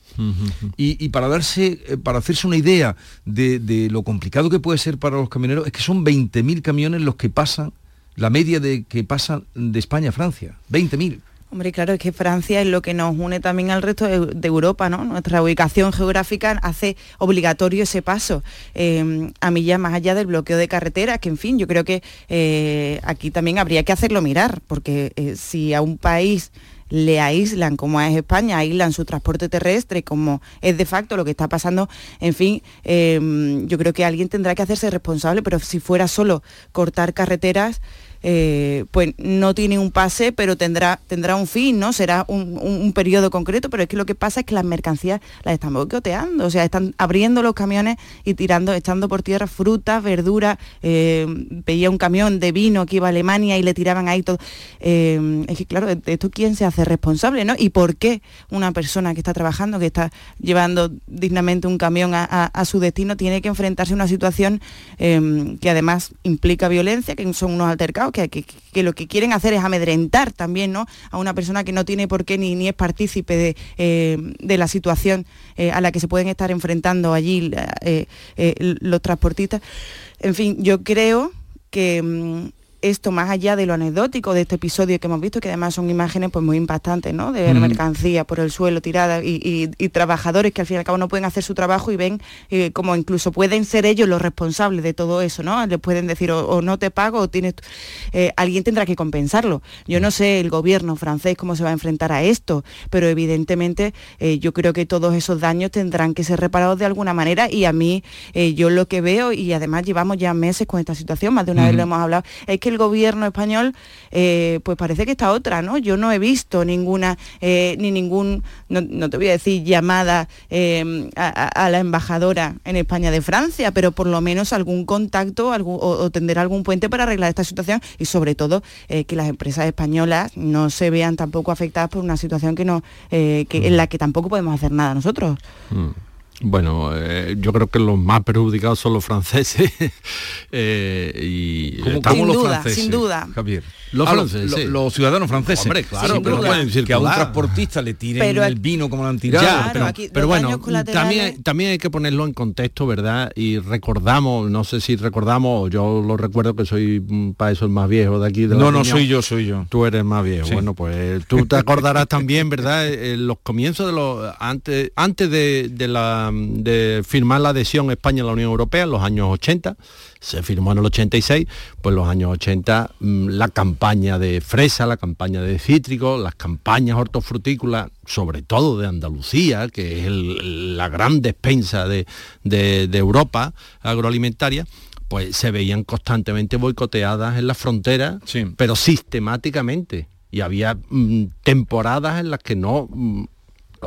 y, para darse, eh, para hacerse una idea de, lo complicado que puede ser para los camioneros, es que son 20.000 camiones los que pasan, la media de que pasan de España a Francia. 20.000. Hombre, claro, es que Francia es lo que nos une también al resto de, Europa, ¿no? Nuestra ubicación geográfica hace obligatorio ese paso eh, a millas más allá del bloqueo de carreteras, que en fin, yo creo que eh, aquí también habría que hacerlo mirar, porque eh, si a un país le aíslan, como es España, aíslan su transporte terrestre, como es de facto lo que está pasando, en fin, yo creo que alguien tendrá que hacerse responsable, pero si fuera solo cortar carreteras, eh, pues no tiene un pase, pero tendrá, tendrá un fin, ¿no? Será un, periodo concreto, pero es que lo que pasa es que las mercancías las están boicoteando, o sea, están abriendo los camiones y tirando, echando por tierra frutas, verduras, eh, veía un camión de vino que iba a Alemania y le tiraban ahí todo. Eh, es que claro, de esto quién se hace responsable, ¿no? ¿Y por qué una persona que está trabajando, que está llevando dignamente un camión a, su destino, tiene que enfrentarse a una situación que además implica violencia, que son unos altercados? Que, lo que quieren hacer es amedrentar también ¿no? a una persona que no tiene por qué ni, ni es partícipe de, eh, la situación eh, a la que se pueden estar enfrentando allí eh, los transportistas. En fin, yo creo que mm, esto más allá de lo anecdótico de este episodio que hemos visto, que además son imágenes pues muy impactantes, ¿no? De ver mercancía por el suelo tirada y, trabajadores que al fin y al cabo no pueden hacer su trabajo y ven eh, como incluso pueden ser ellos los responsables de todo eso, ¿no? Les pueden decir o, no te pago o tienes... Eh, alguien tendrá que compensarlo. Yo no sé el gobierno francés cómo se va a enfrentar a esto, pero evidentemente eh, yo creo que todos esos daños tendrán que ser reparados de alguna manera y a mí yo lo que veo, y además llevamos ya meses con esta situación, más de una vez lo hemos hablado, es que el gobierno español, eh, pues parece que está otra, ¿no? Yo no he visto ninguna, eh, ni ningún, no, te voy a decir llamada eh, a, la embajadora en España de Francia, pero por lo menos algún contacto o, tender algún puente para arreglar esta situación y sobre todo que las empresas españolas no se vean tampoco afectadas por una situación que no, que, en la que tampoco podemos hacer nada nosotros. Mm. Bueno, eh, yo creo que los más perjudicados son los franceses eh, y estamos los franceses. Sin duda. Javier. Los, ah, franceses, los, ciudadanos franceses. Hombre, claro, pero pueden decir que a un transportista le tiren el vino como lo han tirado. pero, bueno, también, también hay que ponerlo en contexto, ¿verdad? Y recordamos, no sé si recordamos, yo lo recuerdo que soy mm, para eso el más viejo de aquí. De no, no, soy yo, soy yo. Tú eres más viejo. Bueno, pues tú te acordarás también, ¿verdad? En los comienzos de los... Antes, antes de, de la de firmar la adhesión España a la Unión Europea en los años 80, se firmó en el 86, pues los años 80 mm, la campaña de fresa, la campaña de cítricos, las campañas hortofrutícolas, sobre todo de Andalucía, que es la gran despensa de, Europa agroalimentaria, pues se veían constantemente boicoteadas en la frontera, pero sistemáticamente. Y había mm, temporadas en las que no mm,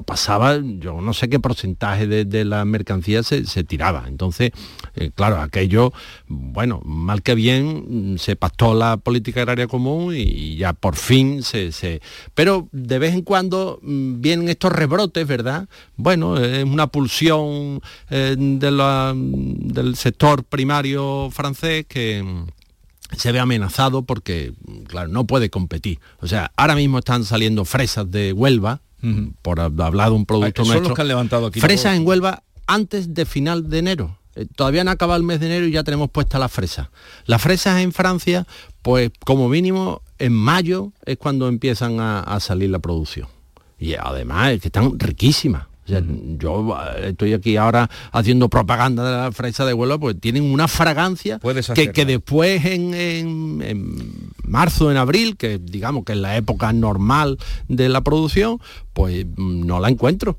pasaba, yo no sé qué porcentaje de, la mercancía se, tiraba. Entonces, eh, claro, aquello, bueno, mal que bien, se pactó la política agraria común y ya por fin se... Pero de vez en cuando mm, vienen estos rebrotes, ¿verdad? Bueno, es una pulsión eh, del sector primario francés que se ve amenazado porque, claro, no puede competir. O sea, ahora mismo están saliendo fresas de Huelva, por hablar de un producto nuestro. que han levantado aquí. Fresas en Huelva antes de final de enero. Eh, todavía no ha acabado el mes de enero y ya tenemos puesta la fresa. Las fresas en Francia, pues como mínimo en mayo es cuando empiezan a salir la producción. Y además es que están riquísimas yo eh, estoy aquí ahora haciendo propaganda de la fresa de Huelva, pues tienen una fragancia que, que, después en, en, marzo, en abril, que digamos que es la época normal de la producción, pues mm, no la encuentro.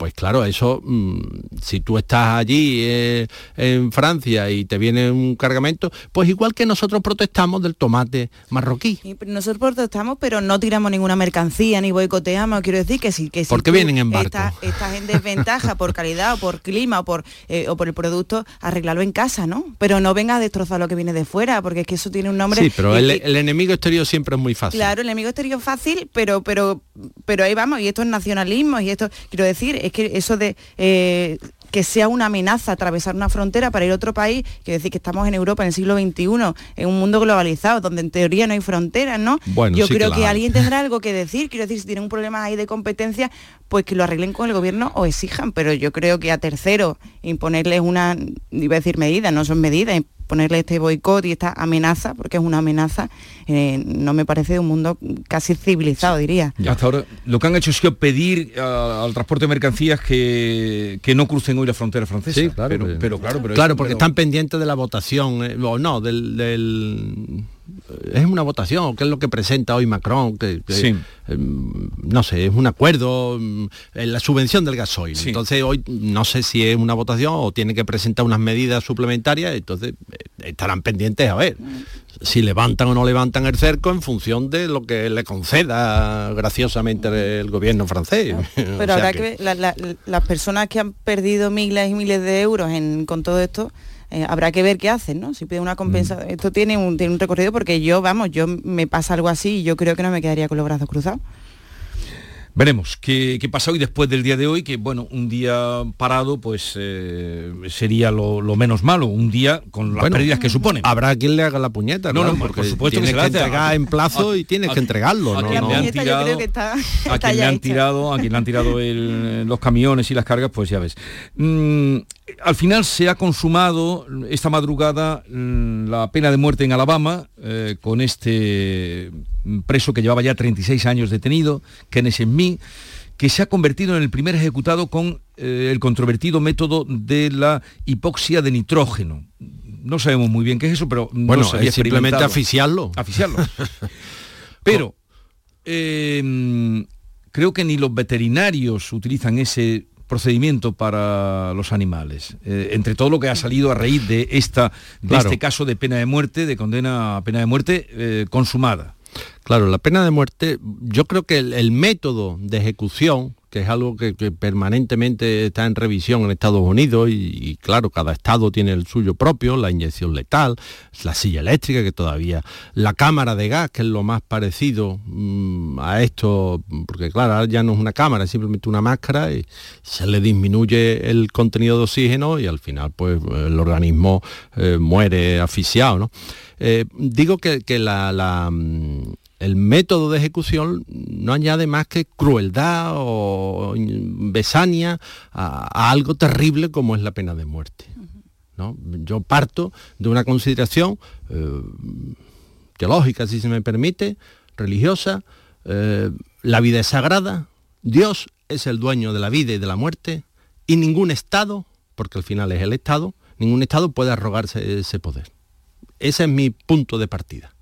Pues claro, eso, mm, si tú estás allí eh, en Francia y te viene un cargamento, pues igual que nosotros protestamos del tomate marroquí. nosotros protestamos, pero no tiramos ninguna mercancía ni boicoteamos. Quiero decir que sí, que si Porque vienen en barco. Estás, en desventaja por calidad o por clima o por, eh, o por el producto, arreglarlo en casa, ¿no? Pero no venga a destrozar lo que viene de fuera, porque es que eso tiene un nombre. Sí, pero el, enemigo exterior siempre es muy fácil. Claro, el enemigo exterior es fácil, pero, pero, pero ahí vamos, y esto es nacionalismo, y esto, quiero decir, es que eso de eh, que sea una amenaza atravesar una frontera para ir a otro país, quiero decir que estamos en Europa en el siglo XXI, en un mundo globalizado, donde en teoría no hay fronteras, ¿no? Yo creo que, alguien tendrá algo que decir, quiero decir, si tienen un problema ahí de competencia, pues que lo arreglen con el gobierno o exijan, pero yo creo que a terceros imponerles una, iba a decir medida, no son medidas, ponerle este boicot y esta amenaza, porque es una amenaza, eh, no me parece de un mundo casi civilizado, diría. Hasta ahora lo que han hecho es sido pedir al transporte de mercancías que, que no crucen hoy la frontera francesa. Sí, claro. Pero, pero claro, pero claro, porque están pendientes de la votación, eh, o no, del, del es una votación, ¿qué es lo que presenta hoy Macron? Que, Sí. eh, no sé, es un acuerdo, mm, en la subvención del gasoil. Sí. Entonces hoy no sé si es una votación o tiene que presentar unas medidas suplementarias, entonces eh, estarán pendientes a ver si levantan o no levantan el cerco en función de lo que le conceda graciosamente el gobierno francés. O Pero sea habrá que, ver, la- la- las personas que han perdido miles y miles de euros en, con todo esto, eh, habrá que ver qué hacen, ¿no? Si piden una compensación. Mm. Esto tiene un, tiene un recorrido porque yo, vamos, yo me pasa algo así y yo creo que no me quedaría con los brazos cruzados. Veremos qué, qué pasa hoy después del día de hoy, que bueno, un día parado pues eh, sería lo, lo menos malo, un día con las Bueno, pérdidas que supone. Habrá quien le haga la puñeta, No, no, por porque supuesto que se la hace. entregar en plazo y tienes que entregarlo. a quien No. le han tirado, creo que está, a quien le han tirado, a quien le han tirado el- los camiones y las cargas, pues ya ves. Mm, al final se ha consumado esta madrugada mm, la pena de muerte en Alabama eh, con este preso que llevaba ya 36 años detenido, Kenneth Smith, que se ha convertido en el primer ejecutado con eh, el controvertido método de la hipoxia de nitrógeno. No sabemos muy bien qué es eso, pero no Bueno, se había es simplemente experimentado. asfixiarlo. Asfixiarlo. Pero eh, creo que ni los veterinarios utilizan ese procedimiento para los animales. Eh, entre todo lo que ha salido a raíz de, esta, de Claro. este caso de pena de muerte, de condena a pena de muerte eh, consumada. Claro, la pena de muerte, yo creo que el, método de ejecución, que es algo que, permanentemente está en revisión en Estados Unidos, y, claro, cada estado tiene el suyo propio, la inyección letal, la silla eléctrica, que todavía, la cámara de gas, que es lo más parecido mm, a esto, porque claro, ya no es una cámara, es simplemente una máscara y se le disminuye el contenido de oxígeno y al final pues el organismo eh, muere asfixiado, ¿no? Eh, digo que, que la, la, mm, el método de ejecución no añade más que crueldad o besania a, a algo terrible como es la pena de muerte. ¿no? Yo parto de una consideración eh, teológica, si se me permite, religiosa, eh, la vida es sagrada, Dios es el dueño de la vida y de la muerte, y ningún Estado, porque al final es el Estado, ningún Estado puede arrogarse ese poder. Ese es mi punto de partida.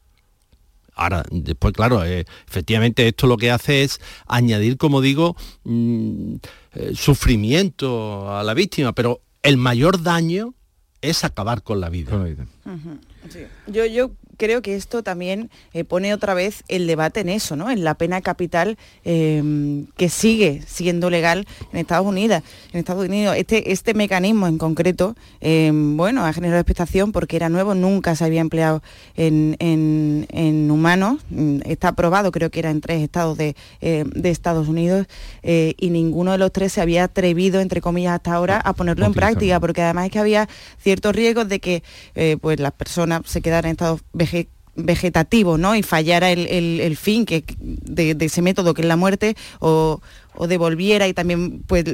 Ahora, después, claro, eh, efectivamente esto lo que hace es añadir, como digo, mm, eh, sufrimiento a la víctima, pero el mayor daño es acabar con la vida. Sí. Yo, yo creo que esto también eh, pone otra vez el debate en eso, ¿no? En la pena capital eh, que sigue siendo legal en Estados Unidos. En Estados Unidos, este, este mecanismo en concreto, eh, bueno, ha generado expectación porque era nuevo, nunca se había empleado en, en- en humanos. Mm, Está aprobado, creo que era en tres estados de, eh, de Estados Unidos, eh, y ninguno de los tres se había atrevido, entre comillas, hasta ahora, a ponerlo en práctica, porque además es que había ciertos riesgos de que eh, pues las personas se quedaran en estado vege- vegetativo ¿no? y fallara el, el- el fin que, de, ese método que es la muerte o, o devolviera y también pues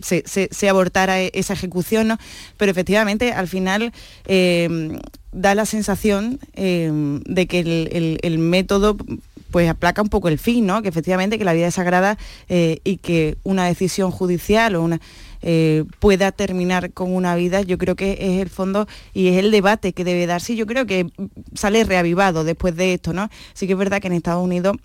se, se- abortara e- esa ejecución, ¿no? pero efectivamente al final eh, da la sensación eh, de que el, el- el método pues aplaca un poco el fin, ¿no? que efectivamente que la vida es sagrada eh, y que una decisión judicial o una eh, pueda terminar con una vida, yo creo que es el fondo y es el debate que debe darse. Yo creo que sale reavivado después de esto, ¿no? Sí que es verdad que en Estados Unidos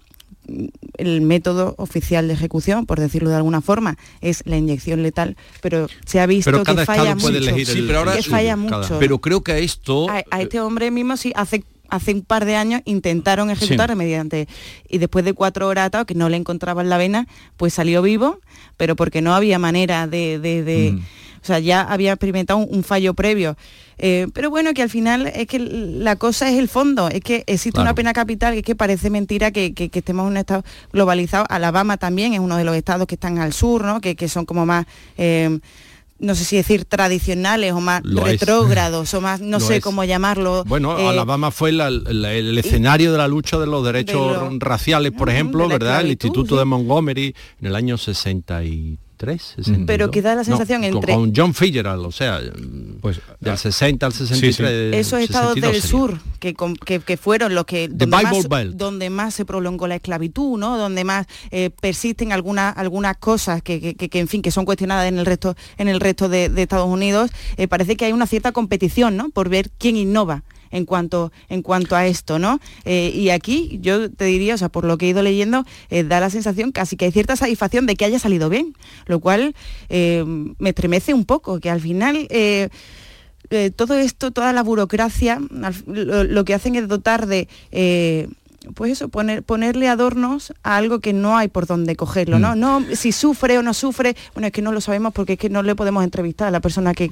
mm, el método oficial de ejecución, por decirlo de alguna forma, es la inyección letal, pero se ha visto Pero que falla mucho. elegir el- Sí, pero ahora que falla cada- mucho. Pero creo que a esto a, a este hombre mismo sí hace hace un par de años intentaron ejecutar Sí. mediante y después de cuatro horas atado que no le encontraban la vena pues salió vivo pero porque no había manera de, de- de- Mm. o sea ya había experimentado un, un fallo previo Eh, pero bueno que al final es que la cosa es el fondo es que existe una pena capital es que parece mentira que, que- que estemos en un estado globalizado Alabama también es uno de los estados que están al sur no que, que son como más eh, no sé si decir tradicionales o más Lo es. retrógrados o más no Lo sé es. cómo llamarlo Bueno, eh, Alabama fue la- la- el escenario de la lucha de los derechos de lo- raciales, por ejemplo, de la ¿verdad? El Instituto sí. de Montgomery en el año 63 63, Pero que da la sensación entre... Con John Fitzgerald, o sea, pues del 60 al 63. Esos estados del sur, que, que, fueron los que... Donde más, donde más, se prolongó la esclavitud, ¿no? Donde más eh, persisten algunas algunas cosas que, que, en fin, que son cuestionadas en el resto, en el resto de, Estados Unidos, eh, parece que hay una cierta competición, ¿no? Por ver quién innova en cuanto, en cuanto a esto, ¿no? Eh, y aquí yo te diría, o sea, por lo que he ido leyendo, eh, da la sensación casi que hay cierta satisfacción de que haya salido bien, lo cual eh, me estremece un poco, que al final... todo esto, toda la burocracia, lo, que hacen es dotar de pues eso, poner, ponerle adornos a algo que no hay por dónde cogerlo, ¿no? Mm. No, si sufre o no sufre, bueno, es que no lo sabemos porque es que no le podemos entrevistar a la persona que,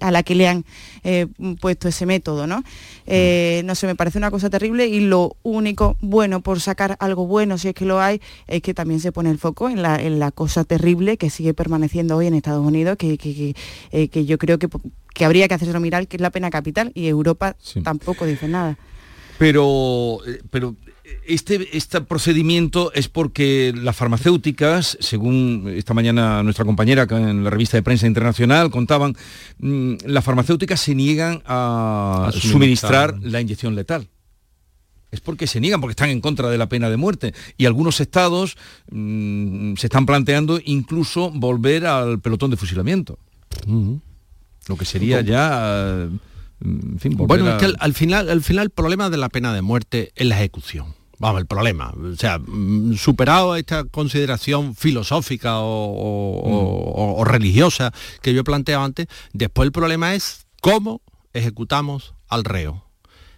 a la que le han eh, puesto ese método, ¿no? Eh, mm. No sé, me parece una cosa terrible y lo único bueno por sacar algo bueno, si es que lo hay, es que también se pone el foco en la, en la cosa terrible que sigue permaneciendo hoy en Estados Unidos, que, que, eh, yo creo que, que habría que hacerlo mirar, que es la pena capital, y Europa tampoco dice nada. Pero, eh, pero este, este procedimiento es porque las farmacéuticas, según esta mañana nuestra compañera en la revista de prensa internacional contaban, mm, las farmacéuticas se niegan a, suministrar la inyección letal es porque se niegan, porque están en contra de la pena de muerte. Y algunos estados mm, se están planteando incluso volver al pelotón de fusilamiento. Lo que sería ya bueno, es que al, final, al final el problema de la pena de muerte es la ejecución. Vamos, el problema. O sea, mm, superado esta consideración filosófica o, mm. religiosa que yo he planteado antes, después el problema es cómo ejecutamos al reo.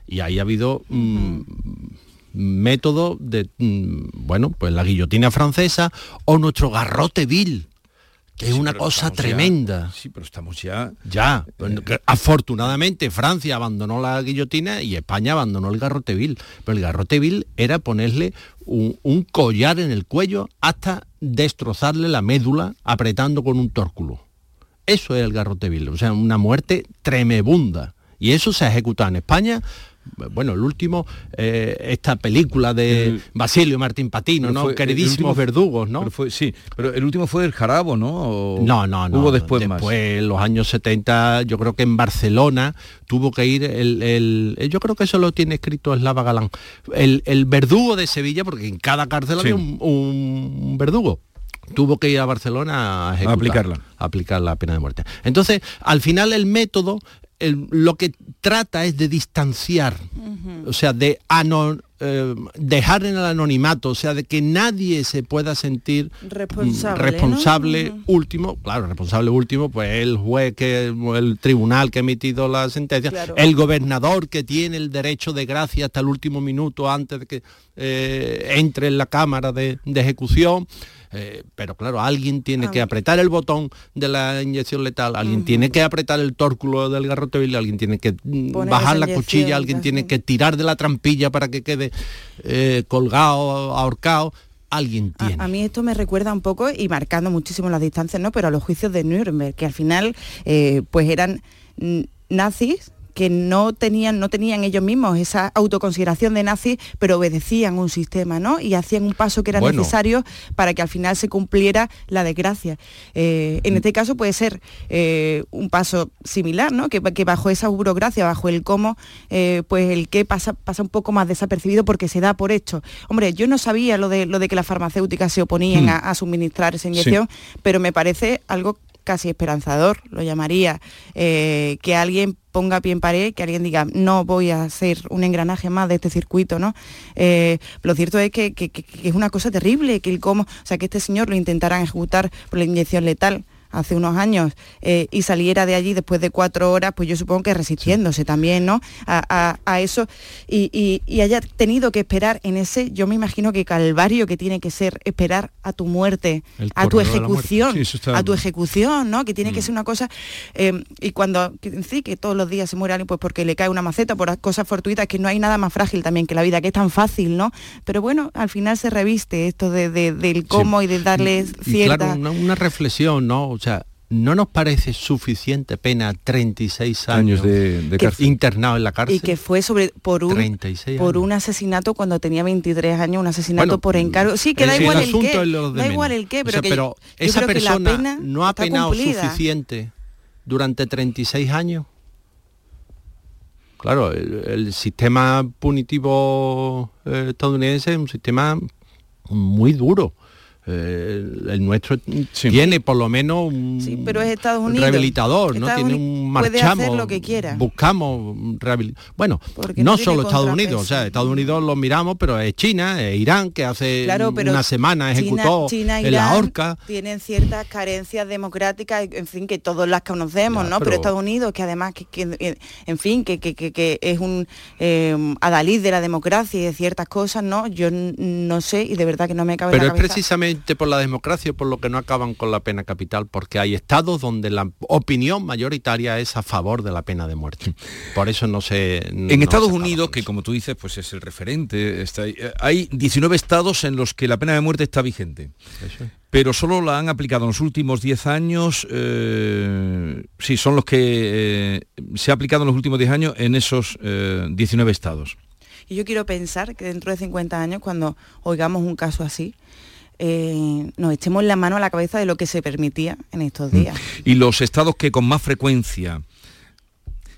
Y ahí ha habido mm, método de, bueno, pues la guillotina francesa o nuestro garrote vil que es una cosa tremenda. sí, pero estamos ya... Ya, afortunadamente Francia abandonó la guillotina y España abandonó el garrote vil. Pero el garrote vil era ponerle un, collar en el cuello hasta destrozarle la médula apretando con un tórculo. Eso es el garrote vil, o sea, una muerte tremebunda. Y eso se ha ejecutado en España bueno, el último, eh, esta película de Basilio Martín Patino, ¿no? Queridísimos verdugos, ¿no? sí, pero el último fue el Jarabo, ¿no? no, no, no. Hubo después, después los años 70, yo creo que en Barcelona tuvo que ir el, yo creo que eso lo tiene escrito Eslava Galán, el, verdugo de Sevilla, porque en cada cárcel había un, verdugo tuvo que ir a Barcelona a, aplicarla. a aplicar la pena de muerte. Entonces, al final el método lo que trata es de distanciar, o sea, de eh, dejar en el anonimato, o sea, de que nadie se pueda sentir mm, responsable, último, claro, responsable último, pues el juez, que el tribunal que ha emitido la sentencia, el gobernador que tiene el derecho de gracia hasta el último minuto antes de que eh, entre en la cámara de ejecución. Eh, pero claro, alguien tiene que apretar el botón de la inyección letal, alguien tiene que apretar el tórculo del garrote vil, alguien tiene que mm, bajar la cuchilla, alguien tiene que tirar de la trampilla para que quede eh, colgado, ahorcado alguien tiene. A, mí esto me recuerda un poco, y marcando muchísimo las distancias, ¿no? Pero a los juicios de Nuremberg, que al final eh, pues eran nazis que no tenían, no tenían ellos mismos esa autoconsideración de nazis, pero obedecían un sistema, ¿no? Y hacían un paso que era necesario para que al final se cumpliera la desgracia. Eh, en este caso puede ser eh, un paso similar, ¿no? Que, bajo esa burocracia, bajo el cómo, eh, pues el qué pasa, pasa un poco más desapercibido porque se da por hecho. Hombre, yo no sabía lo de, lo de que las farmacéuticas se oponían hmm. a, suministrar esa inyección, pero me parece algo casi esperanzador, lo llamaría, que alguien ponga pie en pared, que alguien diga, no voy a ser un engranaje más de este circuito, ¿no? Eh, lo cierto es que, es una cosa terrible, que el cómo, o sea, que este señor lo intentaran ejecutar por la inyección letal hace unos años eh, y saliera de allí después de cuatro horas, pues yo supongo que resistiéndose también, ¿no? A, eso y, haya tenido que esperar en ese, yo me imagino que calvario que tiene que ser esperar a tu muerte, a tu ejecución, a tu ejecución, ¿no? Que tiene que mm. ser una cosa, eh, y cuando, sí, que todos los días se muere alguien pues porque le cae una maceta por cosas fortuitas, que no hay nada más frágil también que la vida, que es tan fácil, ¿no? Pero bueno, al final se reviste esto de, del cómo y de darles cierta... una, reflexión, ¿no? Sea, ¿no nos parece suficiente pena 36 años, Años de- de que- cárcel. internado en la cárcel? Y que fue sobre por un 36 por un asesinato cuando tenía 23 años, un asesinato Bueno, por encargo. Sí, que da igual el qué, es lo de da menos. igual el qué, O pero sea, que pero yo esa creo que la persona pena no ha penado cumplida. suficiente durante 36 años. Claro, el, el sistema punitivo eh, estadounidense es un sistema muy duro. Eh, el, nuestro tiene por lo menos un Sí, pero es Estados Unidos. rehabilitador, ¿no? Tiene un puede marchamo. hacer lo que quiera. Buscamos Bueno, Porque no, no solo Estados Unidos, o sea, Estados Unidos lo miramos, pero es China, es Irán, que hace Claro, pero una semana China- ejecutó China, en la horca. tienen ciertas carencias democráticas, en fin, que todos las conocemos, Ya, ¿no? Pero, pero- Estados Unidos, que además, que, que, en fin, que, que, que- que es un eh, adalid de la democracia y de ciertas cosas, ¿no? Yo no sé y de verdad que no me cabe Pero la es cabeza. Precisamente por la democracia por lo que no acaban con la pena capital, porque hay estados donde la opinión mayoritaria es a favor de la pena de muerte. Por eso no se... En Estados Unidos, que como tú dices, pues es el referente, está ahí, eh, hay 19 estados en los que la pena de muerte está vigente. Pero solo la han aplicado en los últimos 10 años, eh, sí, son los que eh, se ha aplicado en los últimos 10 años en esos eh, 19 estados. Y yo quiero pensar que dentro de 50 años, cuando oigamos un caso así, eh, nos echemos la mano a la cabeza de lo que se permitía en estos días. Y los estados que con más frecuencia...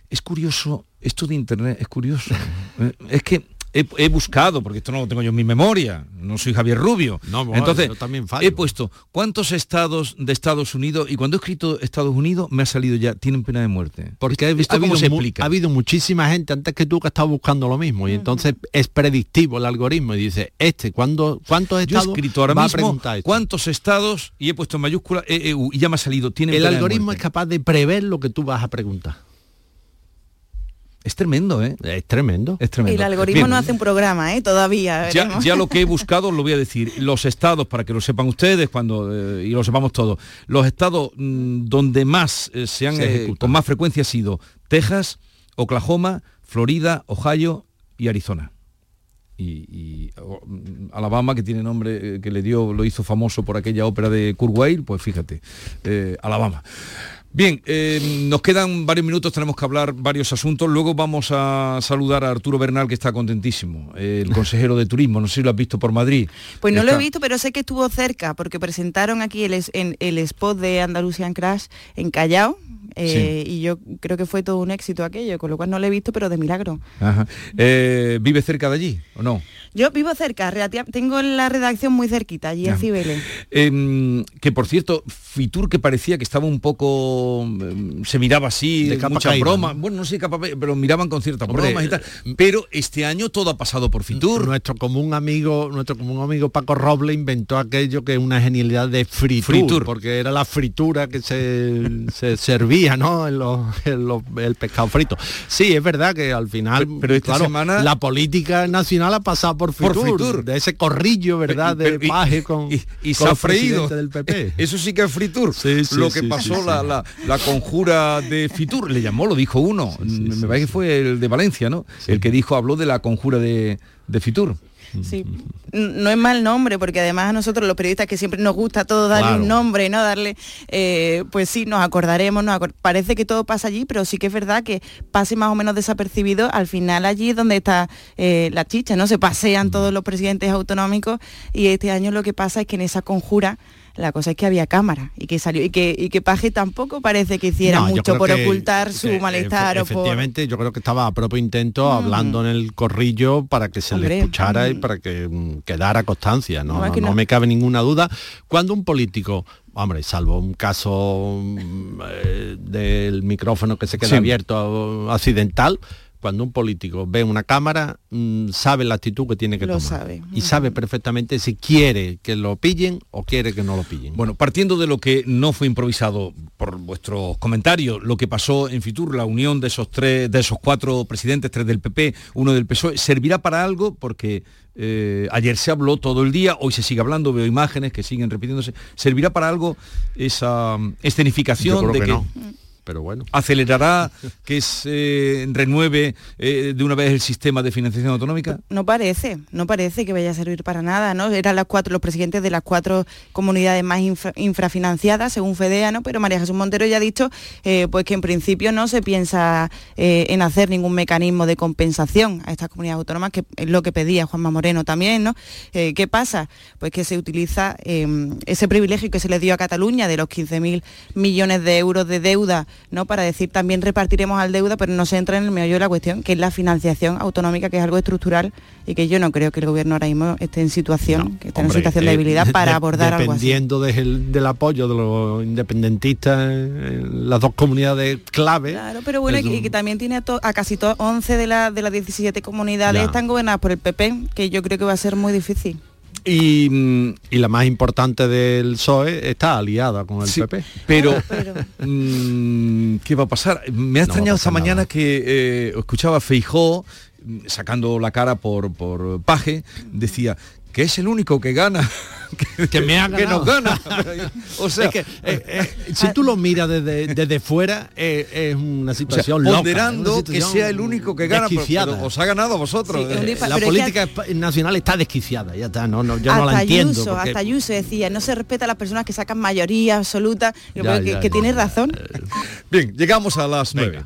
Es curioso, esto de Internet es curioso. Eh, es que he, he buscado, porque esto no lo tengo yo en mi memoria, no soy Javier Rubio. No, bueno, Entonces, yo también fallo. he puesto cuántos estados de Estados Unidos, y cuando he escrito Estados Unidos me ha salido ya, tienen pena de muerte. Porque ha, ¿Esto ha cómo habido se explica? ha habido muchísima gente antes que tú que ha estado buscando lo mismo y entonces es predictivo el algoritmo y dice, este, ¿cuándo, ¿cuántos Yo he estados escrito ahora mismo cuántos estados y he puesto en mayúscula EEU y ya me ha salido. Tienen El pena de algoritmo muerte. es capaz de prever lo que tú vas a preguntar. Es tremendo, ¿eh? Es tremendo. Es tremendo. El algoritmo Bien. no hace un programa, ¿eh? Todavía. Ya, lo que he buscado lo voy a decir. Los estados, para que lo sepan ustedes cuando eh, y lo sepamos todos, los estados mm, donde más eh, se han Se eh, con más frecuencia ha sido Texas, Oklahoma, Florida, Ohio y Arizona. Y, y, mm, Alabama, que tiene nombre eh, que le dio, lo hizo famoso por aquella ópera de Kurt Weill, pues fíjate, eh, Alabama. Bien, eh, nos quedan varios minutos, tenemos que hablar varios asuntos. Luego vamos a saludar a Arturo Bernal, que está contentísimo, eh, el consejero de turismo. No sé si lo has visto por Madrid. Pues no lo he visto, pero sé que estuvo cerca, porque presentaron aquí el, es- en, el spot de Andalusian Crash en Callao, eh, y yo creo que fue todo un éxito aquello, con lo cual no lo he visto, pero de milagro. Ajá. Eh, ¿Vive cerca de allí o no? Yo vivo cerca, tengo la redacción muy cerquita, allí en. Cibeles. Em, que por cierto, Fitur que parecía que estaba un poco, em, se miraba así, De capa muchas caída, bromas, ¿no? bueno, no sé, capa, pero miraban con ciertas Hombre, bromas y tal. Pero este año todo ha pasado por Fitur. Nuestro común amigo, nuestro común amigo Paco Roble inventó aquello que es una genialidad de fritur, Fritur. porque era la fritura que se, se servía, ¿no? En los, en los- el pescado frito. Sí, es verdad que al final, Pero esta claro, semana- la política nacional ha pasado por Por fritur, de ese corrillo, ¿verdad? De Pero- paje con, y, y se con ha freído. del PP. Eso sí que es Fritur. Sí, sí, lo que sí, pasó la- la conjura de Fitur, le llamó, lo dijo uno. Me parece que fue el de Valencia, ¿no? El que dijo, habló de la conjura de, de Fitur. Sí, no es mal nombre, porque además a nosotros los periodistas que siempre nos gusta todo darle Claro. un nombre, ¿no? Darle, eh, pues sí, nos acordaremos, nos acor- parece que todo pasa allí, pero sí que es verdad que pase más o menos desapercibido, al final allí es donde está eh, la chicha, ¿no? Se pasean todos los presidentes autonómicos y este año lo que pasa es que en esa conjura la cosa es que había cámara y que salió y que, y que Paje tampoco parece que hiciera No, mucho por que- ocultar su que, malestar efe- o por... efectivamente yo creo que estaba a propio intento hablando en el corrillo para que se Hombre, le escuchara y mm. para que mm, quedara constancia no, No, no, me cabe ninguna duda cuando un político hombre salvo un caso mm, eh, del micrófono que se queda Sí. abierto accidental cuando un político ve una cámara, mm, sabe la actitud que tiene que Lo tomar. sabe. Y sabe perfectamente si quiere que lo pillen o quiere que no lo pillen. Bueno, partiendo de lo que no fue improvisado por vuestros comentarios, lo que pasó en Fitur, la unión de esos tres, de esos cuatro presidentes, tres del PP, uno del PSOE, servirá para algo porque eh, ayer se habló todo el día, hoy se sigue hablando, veo imágenes que siguen repitiéndose. ¿Servirá para algo esa mm, escenificación Yo creo de que que, no. Pero bueno. ¿Acelerará que se renueve eh, de una vez el sistema de financiación autonómica? No parece, no parece que vaya a servir para nada, ¿no? Eran las cuatro, los presidentes de las cuatro comunidades más infrafinanciadas, según FEDEA, ¿no? Pero María Jesús Montero ya ha dicho eh, pues que en principio no se piensa eh, en hacer ningún mecanismo de compensación a estas comunidades autónomas, que es lo que pedía Juanma Moreno también, ¿no? ¿Qué pasa? Pues que se utiliza ese privilegio que se le dio a Cataluña de los 15.000 millones de euros de deuda ¿no? para decir también repartiremos al deuda, pero no se entra en el meollo de la cuestión, que es la financiación autonómica, que es algo estructural y que yo no creo que el gobierno ahora mismo esté en situación, que esté en situación de eh, debilidad para abordar algo así. Dependiendo del apoyo de los independentistas en las dos comunidades clave. Claro, pero bueno, y que también tiene a, casi 11 de, la, de las 17 comunidades están gobernadas por el PP, que yo creo que va a ser muy difícil. Mm, y, la más importante del PSOE está aliada con el PP. Pero, mm, ¿qué va a pasar? Me ha extrañado esta mañana que eh, escuchaba Feijó mm, sacando la cara por, por Paje, decía que es el único que gana que, me ha que nos gana. o sea, que, eh, eh, si tú lo miras desde, desde fuera, eh, es una situación o ponderando que sea el único que gana, pero, os ha ganado a vosotros. la política nacional está desquiciada, ya está, no, no, yo no la entiendo. Hasta Ayuso decía, no se respeta a las personas que sacan mayoría absoluta, que, tiene razón. Bien, llegamos a las nueve.